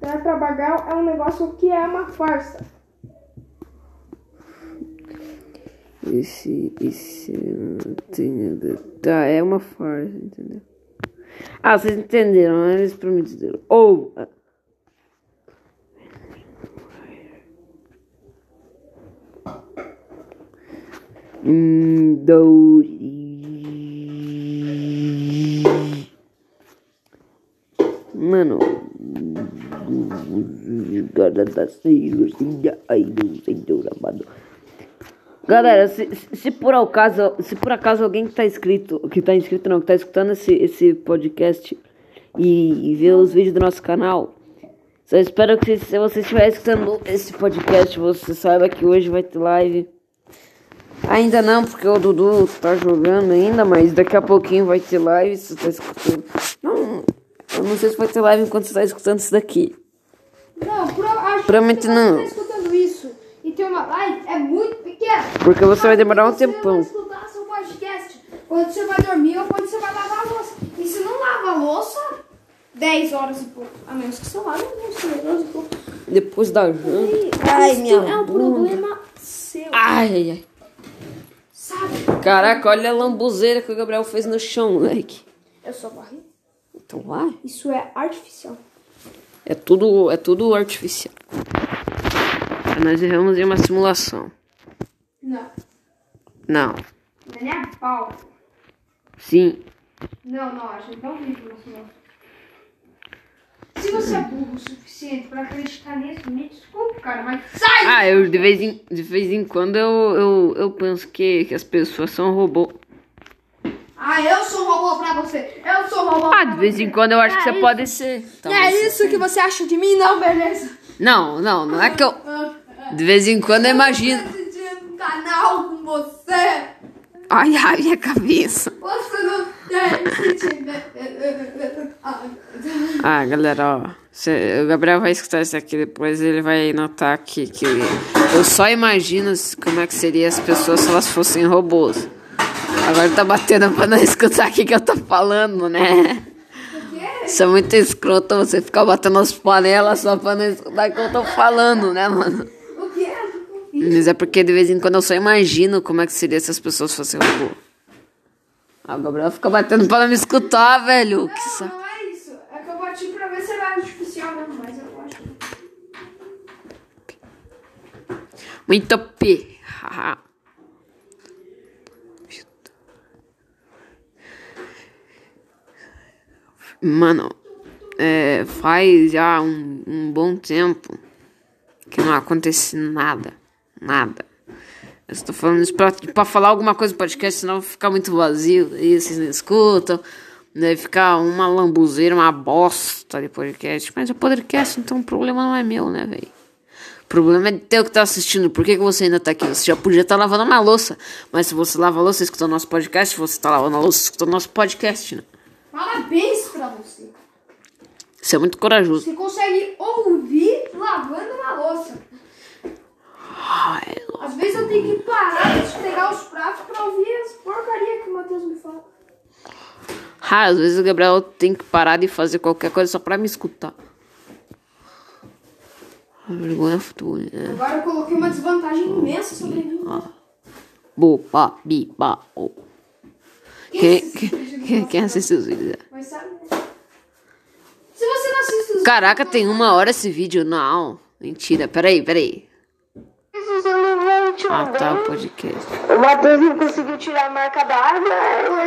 Tetrabagal é um negócio que é uma farsa. Esse. Esse. não Tá, é uma farsa, entendeu? Ah, vocês entenderam, né? Eles prometeram. Ou. Dory. Mano. Galera, se- se por acaso, se por acaso alguém que tá inscrito, que tá inscrito não, que tá escutando esse, esse podcast e, e vê os vídeos do nosso canal, só espero que se você estiver escutando esse podcast, você saiba que hoje vai ter live. Ainda não, porque o Dudu tá jogando ainda, mas daqui a pouquinho vai ter live, se você tá escutando. Não, eu não sei se vai ter live enquanto você tá escutando isso daqui. Não, pro, acho Provavelmente que não. você tá escutando isso e tem uma live, é muito pequeno. Porque você vai demorar um Você tempão. vai escutar seu podcast quando você vai dormir ou quando você vai lavar a louça. E se não lava a louça, 10 horas e pouco. A menos que você lave, não sei, 12 e pouco. Depois da janta. Ai, Isso minha é um problema seu. Ai, ai, ai. Sabe? Caraca, olha a lambuzeira que o Gabriel fez no chão, moleque. Eu só barri. Então vai. Isso é artificial. É tudo, é tudo artificial. Nós erramos em uma simulação. Não. Não. Não é pau. Sim. Não, não, a gente não vive uma simulação. Se você é burro o suficiente pra acreditar nisso, me desculpe, cara, mas sai! Ah, eu de vez em, de vez em quando eu, eu, eu penso que, que as pessoas são robô. Ah, eu sou um robô pra você! Eu sou um robô Ah, de vez em quando eu acho que É você isso. pode ser. E Talvez é você isso que você acha de mim? Não, beleza. Não, não, não é que eu. De vez em quando eu imagino. Eu tô assistindo um canal com você. Ai, ai, minha cabeça. Você não tem. Ah, galera, ó. cê- o Gabriel vai escutar isso aqui depois ele vai notar que, que eu só imagino como é que seria as pessoas se elas fossem robôs. Agora tá batendo pra não escutar o que, que eu tô falando, né? Isso é muito escroto você ficar batendo as panelas só pra não escutar o que eu tô falando, né, mano? O é? Mas é porque de vez em quando eu só imagino como é que seria se as pessoas fossem robô. Ah, o Gabriel fica batendo pra não me escutar, velho. Que Não, saco. não é isso. É que eu bati pra ver se era artificial mesmo, mas eu acho. Muito P. Mano, é, faz já um, um bom tempo que não acontece nada. Nada. Eu estou falando isso pra, pra falar alguma coisa no podcast, senão vai ficar muito vazio. Aí vocês não escutam. Deve ficar uma lambuzeira, uma bosta de podcast. Mas é podcast, então o problema não é meu, né, velho? O problema é o que tá assistindo. Por que, que você ainda tá aqui? Você já podia estar lavando uma louça. Mas se você lava a louça escutando nosso podcast, você tá lavando a louça escutando nosso podcast, né? Parabéns. Isso é muito corajoso. Você consegue ouvir lavando uma louça. Ai, Às vezes eu tenho que parar de pegar os pratos pra ouvir as porcarias que o Matheus me fala. Ah, às vezes o Gabriel tem que parar de fazer qualquer coisa só pra me escutar. A vergonha futura, né? Agora eu coloquei uma desvantagem imensa sobre mim. Bo, ba, bi, ba, o. Quem, quem, quem, quem assistiu os vídeos? Mas sabe, né? Se você não assiste os Caraca, tem uma hora esse vídeo? Não. Mentira, peraí, peraí. Ah, tá, o podcast. O Matheus não conseguiu tirar a marca d'água. A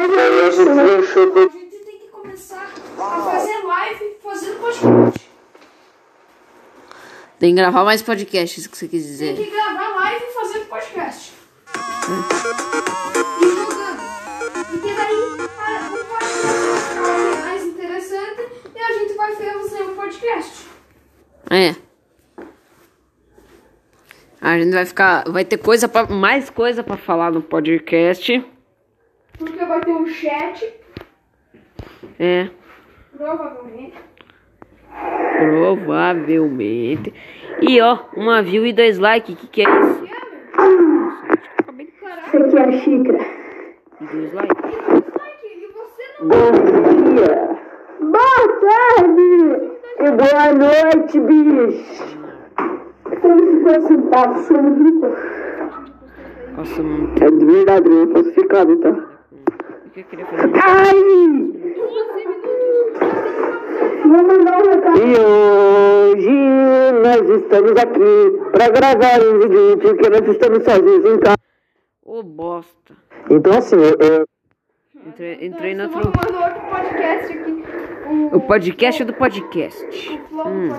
gente tem que começar a fazer live fazendo podcast. Tem que gravar mais podcast, isso que você quis Tem dizer. que gravar live fazendo podcast. E e gente vai fazer um podcast. É. A gente vai ficar. Vai ter coisa pra, mais coisa pra falar no podcast. Porque vai ter um chat, É. provavelmente. Provavelmente. E ó, uma view e dois likes. Que que é isso? Essa aqui é a xícara. E dois likes. E você não Bom dia. Boa tarde. E boa noite, bicho. Tem 50 centavos, sou rico. Nossa, mano. É de verdade, não é falsificado, tá? O que eu queria fazer? Ai! Vou mandar um recado. E hoje nós estamos aqui pra gravar um vídeo porque nós estamos sozinhos em casa. Ô bosta. Então assim, eu, eu- Entrei, entrei no Estamos outro. arrumando outro podcast aqui. O, podcast do podcast. Hum.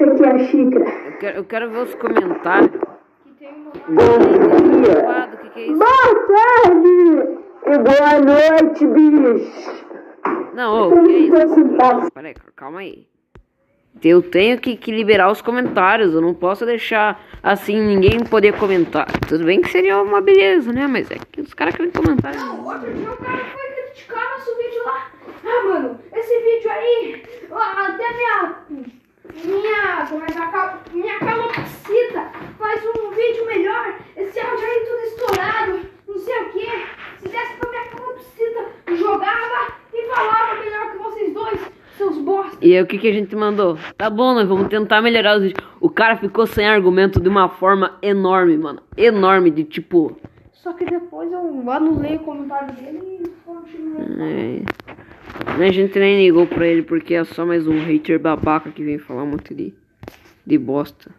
Aqui é a xícara. Eu quero, eu quero ver os comentários. Bom dia. Que, que é isso? Boa tarde. E boa noite, bicho. Não, ô, que é isso? 50 centavos. Peraí, calma aí. Eu tenho que, que liberar os comentários. Eu não posso deixar assim ninguém poder comentar. Tudo bem que seria uma beleza, né? Mas é que os caras querem comentar. Não, outro dia o cara foi criticar nosso vídeo lá. Ah, mano, esse vídeo aí, até minha. Minha. Como é que acaba? Minha calopsita faz um vídeo melhor. Esse áudio aí tudo estourado, não sei o que. Se desse pra minha calopsita, jogava e falava melhor que vocês dois, seus bosta. E aí o que, que a gente mandou? Tá bom, nós vamos tentar melhorar os vídeos. O cara ficou sem argumento de uma forma enorme, mano. Enorme, de tipo. Só que depois eu anulei o comentário dele e. É, a gente nem ligou pra ele porque é só mais um hater babaca que vem falar um monte de, de bosta.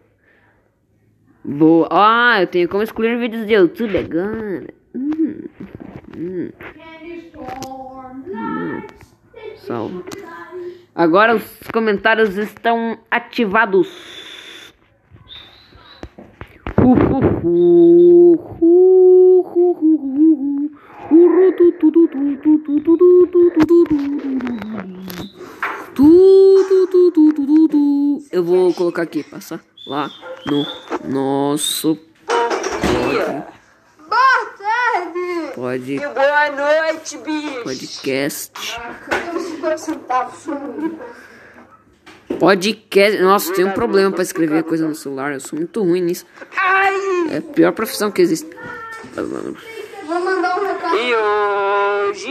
Boa. Ah, eu tenho como excluir vídeos de YouTube agora. Hum, hum, salvo. Agora os comentários estão ativados. Hu, hu, hu. Hu, hu, hu, hu, hu. Eu vou colocar aqui, passar lá no nosso. Boa tarde! Pode. E boa noite, bicho! Podcast. Podcast. Nossa, tem um problema pra escrever coisa no celular. Eu sou muito ruim nisso. É a pior profissão que existe. E hoje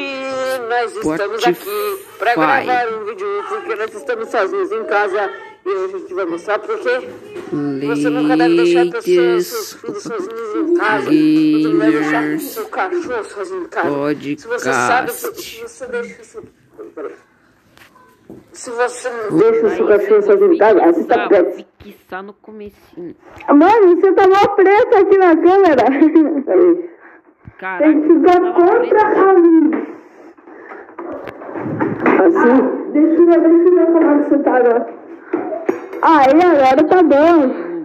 nós estamos aqui pra Spotify. gravar um vídeo porque nós estamos sozinhos em casa e hoje a gente vai mostrar porque você nunca deve deixar teus seus, filhos sozinhos em casa. Você não deve deixar seu cachorro sozinho em casa. Se você sabe, Podcast. se você deixa seu... Se você não deixa o seu cachorro sozinho em casa, assista Pets. fixar no comecinho. Mano, você tá mó preto aqui na câmera. Peraí. Caraca, Tem que ficar contra a luz. Assim? Deixa eu ver, deixa eu ver como é que você tá agora. Aí, agora tá bom.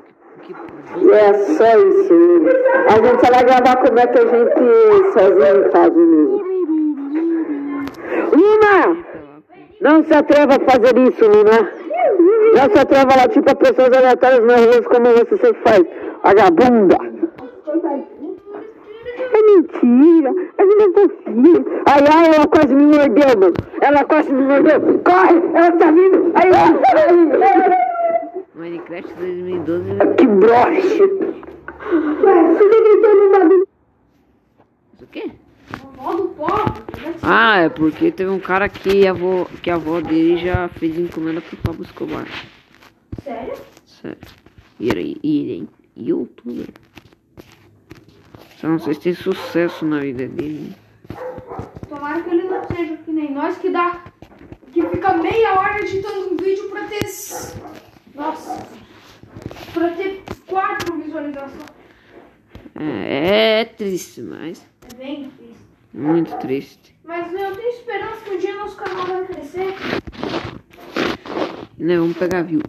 E é só isso. mesmo. A gente só vai gravar como é que a gente sozinho casa mesmo. Luna! Não se atreva a fazer isso, Luna. Não se atreva a latir pra pessoas aleatórias nas ruas como você sempre faz. Vagabunda! É mentira, a gente é fofinha. Ai, ai, ela quase me mordeu, mano. Ela quase me mordeu. Corre, ela tá vindo. Ai, ai, ai. Minecraft 2012. Que broche. Ué, você gritou no bagulho. Isso o quê? Modo pobre. Ah, é porque teve um cara que a avó, que a avó dele já fez encomenda pro Pablo Escobar. Sério? Sério. E era e ele é youtuber. Só não sei se tem sucesso na vida dele. Tomara que ele não seja que nem nós que dá. Que fica meia hora editando um vídeo pra ter. Nossa! Pra ter quatro visualizações. É, é triste, mas É bem difícil. muito triste. Mas eu tenho esperança que um dia nosso canal vai crescer. Né, vamos pegar view.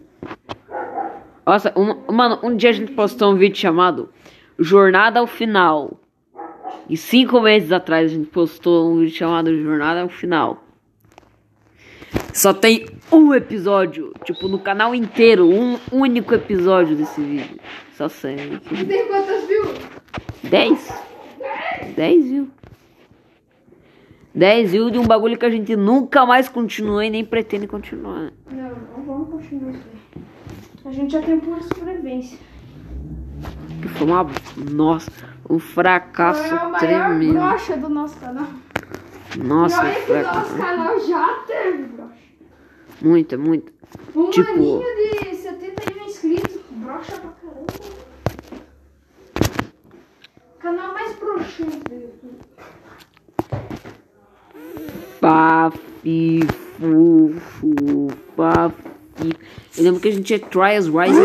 Nossa, um, mano, um dia a gente postou um vídeo chamado Jornada ao Final. E cinco meses atrás a gente postou um vídeo chamado Jornada ao Final. Só tem um episódio, tipo, no canal inteiro, um único episódio desse vídeo. Só. E tem quantas views? 10? 10 views. 10 views de um bagulho que a gente nunca mais continuou e nem pretende continuar. né? Não, não vamos continuar isso aí. A gente já tem pura sobrevivência. Que foi uma. Nossa, um fracasso é a tremendo. brocha do nosso canal. Nossa, olha que o nosso canal já teve brocha. Muita, muita. Um Tipo- aninho de 70 mil inscritos. Brocha pra caramba. Canal mais broxante do YouTube. Pafi, fufu, pafi. Eu lembro que a gente tinha Trials Rising.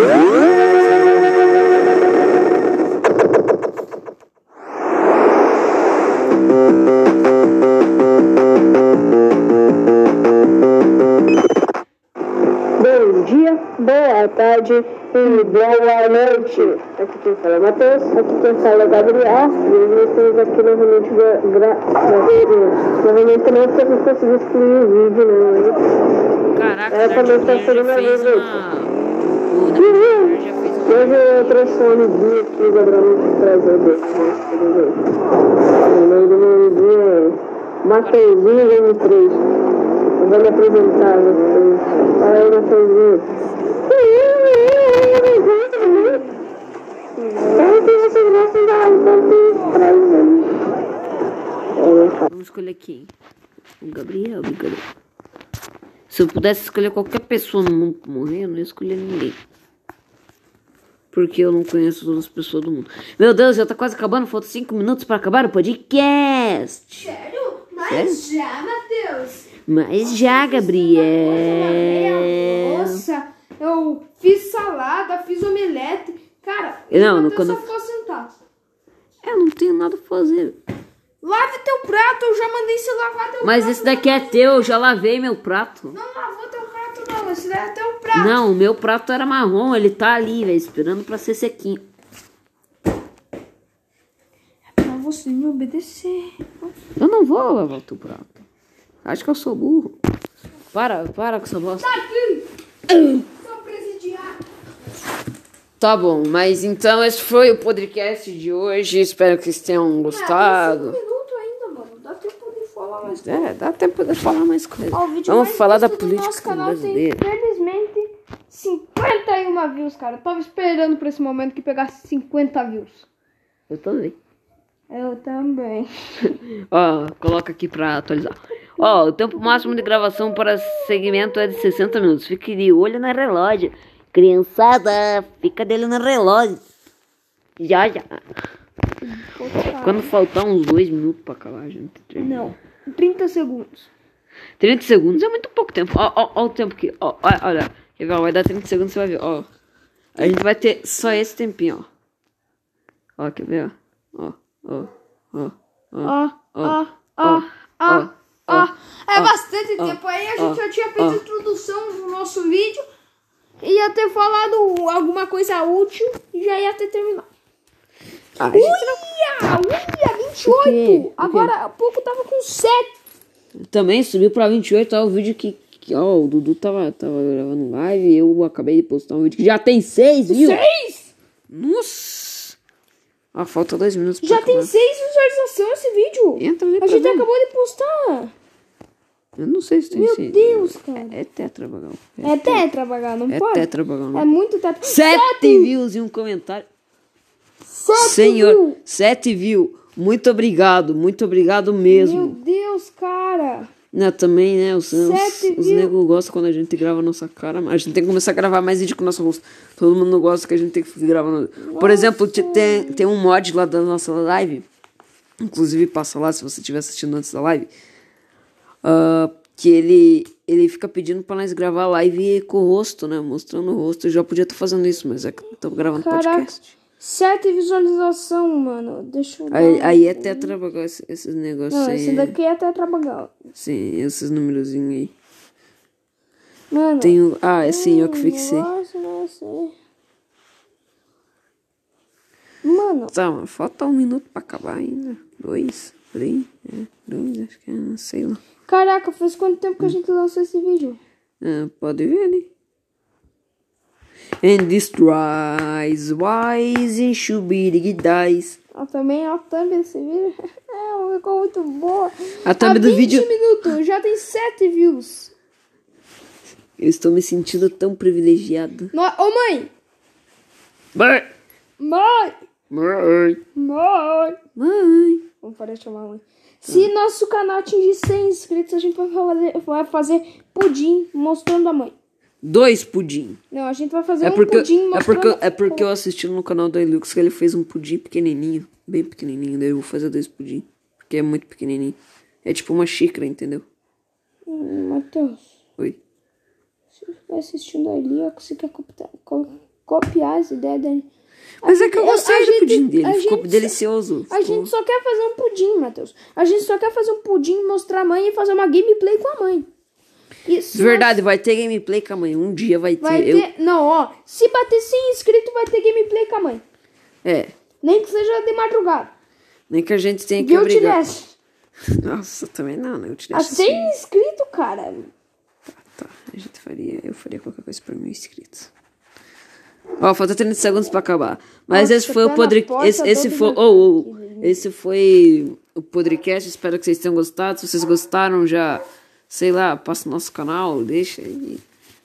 Boa tarde e boa noite. Aqui quem fala é Matheus, aqui quem fala é Gabriel. E nós estamos aqui novamente gra gra gravando. Novamente também porque a gente conseguiu excluir o vídeo, né? Caraca, É, o também tá sendo uma vez. Hoje eu trouxe um amiguinho aqui, o Gabriel me trazer bem. O nome do meu amiguinho é Mateuzinho 23. Eu vou me apresentar a vocês. Fala aí, Mateuzinho. Eu tenho essa graça da Vamos escolher quem? O Gabriel, brincadeira. Se eu pudesse escolher qualquer pessoa no mundo pra morrer, eu não ia escolher ninguém. Porque eu não conheço todas as pessoas do mundo. Meu Deus, já tá quase acabando. Faltam cinco minutos pra acabar o podcast. Sério? Mas já, Matheus. Mas já, Gabriel. Nossa, eu fiz salada, fiz omelete. Cara, Não, o no- Matheus quando- só ficou sentado. Eu não tenho nada a fazer. Lave teu prato, eu já mandei você lavar teu Mas prato. esse daqui é teu, eu já lavei meu prato. Não lavou teu prato, não. Esse daí é teu prato. Não, o meu prato era marrom, ele tá ali, velho, esperando pra ser sequinho. Pra você me obedecer. Eu não vou lavar o teu prato. Acho que eu sou burro. Para, para com essa bosta. Tá aqui. Sou presidiário. Tá bom, mas então esse foi o podcast de hoje. Espero que vocês tenham Ah, tem gostado. cinco minutos ainda, mano. Dá tempo de falar mais. É, dá tempo de falar mais coisas. Ó, o vídeo Vamos falar da visto do nosso política canal brasileira. Tem, felizmente, 51 views, cara. Eu tava esperando por esse momento que pegasse 50 views. Eu também. Eu também. Ó, coloca aqui pra atualizar. Ó, o tempo máximo de gravação para segmento é de 60 minutos. Fique de olho no relógio. Criançada, fica de olho no relógio. Já, já. Quando faltar uns dois minutos pra acabar, a gente termina. Não, 30 segundos. 30 segundos é muito pouco tempo. Ó, ó, ó o tempo que. Ó, ó, olha. Vai dar 30 segundos, você vai ver. Ó. A gente vai ter só esse tempinho, ó. Ó, quer ver? Ó, ó, ó, ó. Ó, ó, ó, ó. É bastante tempo. Aí a gente já tinha feito a introdução no nosso vídeo. Ia ter falado alguma coisa útil e já ia ter terminado. Ah, Uia! Uia! 28! O quê? O quê? Agora há pouco tava com 7. Também subiu pra 28, ó, o vídeo que, que ó, o Dudu tava, tava gravando live e eu acabei de postar um vídeo que já tem 6, viu? 6? Nossa! Ah, falta dois minutos pra Já tem acabar. 6 visualizações esse vídeo. Entra ali A gente ver. acabou de postar. Eu não sei se tem Meu seis. Deus, cara. É tetra, Bagal. É tetra, Bagal, não É pode? tetra, Bagal. É muito tetra. Sete views e um comentário. Sete Senhor, mil. sete views. Muito obrigado, muito obrigado Meu mesmo. Deus, cara. Né, também, né? Os, os, Sete os views. negros gostam quando a gente grava a nossa cara. A gente tem que começar a gravar mais vídeo com o nosso rosto. Todo mundo gosta que a gente tem que gravar. No... Por exemplo, te- tem, tem um mod lá da nossa live. Inclusive, passa lá se você estiver assistindo antes da live. Ah, que ele, ele fica pedindo pra nós gravar live com o rosto, né? Mostrando o rosto. Eu já podia estar fazendo isso, mas é que eu tô gravando Caraca. podcast. Sete visualização, mano. Deixa eu Aí, aí é tetra, Bagal, esses, esses negócios Não, aí. esse daqui é tetra Bagal. Sim, esses númerozinhos aí. Mano. Tem o. Ah, é sim, eu que fixei. Nossa, nossa. Mano, Tá, mas falta um minuto pra acabar ainda. Dois, três, é, dois, acho que é, sei lá. caraca, faz quanto tempo que a gente lançou esse vídeo? É, pode ver ali. And destroys wise and shubiri dies. Ó, também a thumb desse vídeo. É, ficou muito boa. A thumb Há do 20 vídeo- minutos, já tem 7 views. Eu estou me sentindo tão privilegiado. No... Ô, mãe! Mãe! Mãe! Mãe! Mãe! Mãe! Vamos parar de chamar a mãe. Se nosso canal atingir 100 inscritos, a gente vai fazer, vai fazer pudim mostrando a mãe. Dois pudim. Não, a gente vai fazer É um porque, pudim é, mostrando... porque, é porque eu assisti no canal do Ilux que ele fez um pudim pequenininho. Bem pequenininho. Daí eu vou fazer dois pudim. Porque é muito pequenininho. É tipo uma xícara, entendeu? Hum, Matheus, Oi. se você estiver assistindo ali, ó, você quer copiar, co- copiar as ideias dele. Mas é que eu gostei do pudim dele. Ficou delicioso. A gente só quer fazer um pudim, Matheus. A gente só quer fazer um pudim, mostrar a mãe e fazer uma gameplay com a mãe. Isso. Verdade, vai ter gameplay com a mãe. Um dia vai ter. Vai Eu- ter. Não, ó. Se bater 100 inscritos, vai ter gameplay com a mãe. É. Nem que seja de madrugada. Nem que a gente tenha que Viu, obrigar. Tileste? Nossa, também não, né? Eu te A deixo 100 inscritos, cara. Tá, a gente faria. Eu faria qualquer coisa pra mil inscritos. Ó, falta 30 segundos pra acabar. Mas Nossa, esse foi o tá podre... esse, esse foi. Oh, oh, esse foi o podcast. Espero que vocês tenham gostado. Se vocês gostaram, já, sei lá, passa no nosso canal, deixa aí.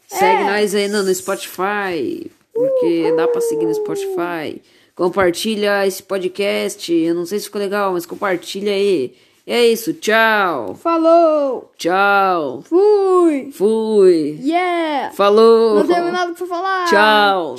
Segue É. nós aí no, no Spotify. Porque dá pra seguir no Spotify. Compartilha esse podcast. Eu não sei se ficou legal, mas compartilha aí. E é isso, tchau. Falou! Tchau. Fui! Fui. Yeah! Falou. Não tenho nada pra falar! Tchau.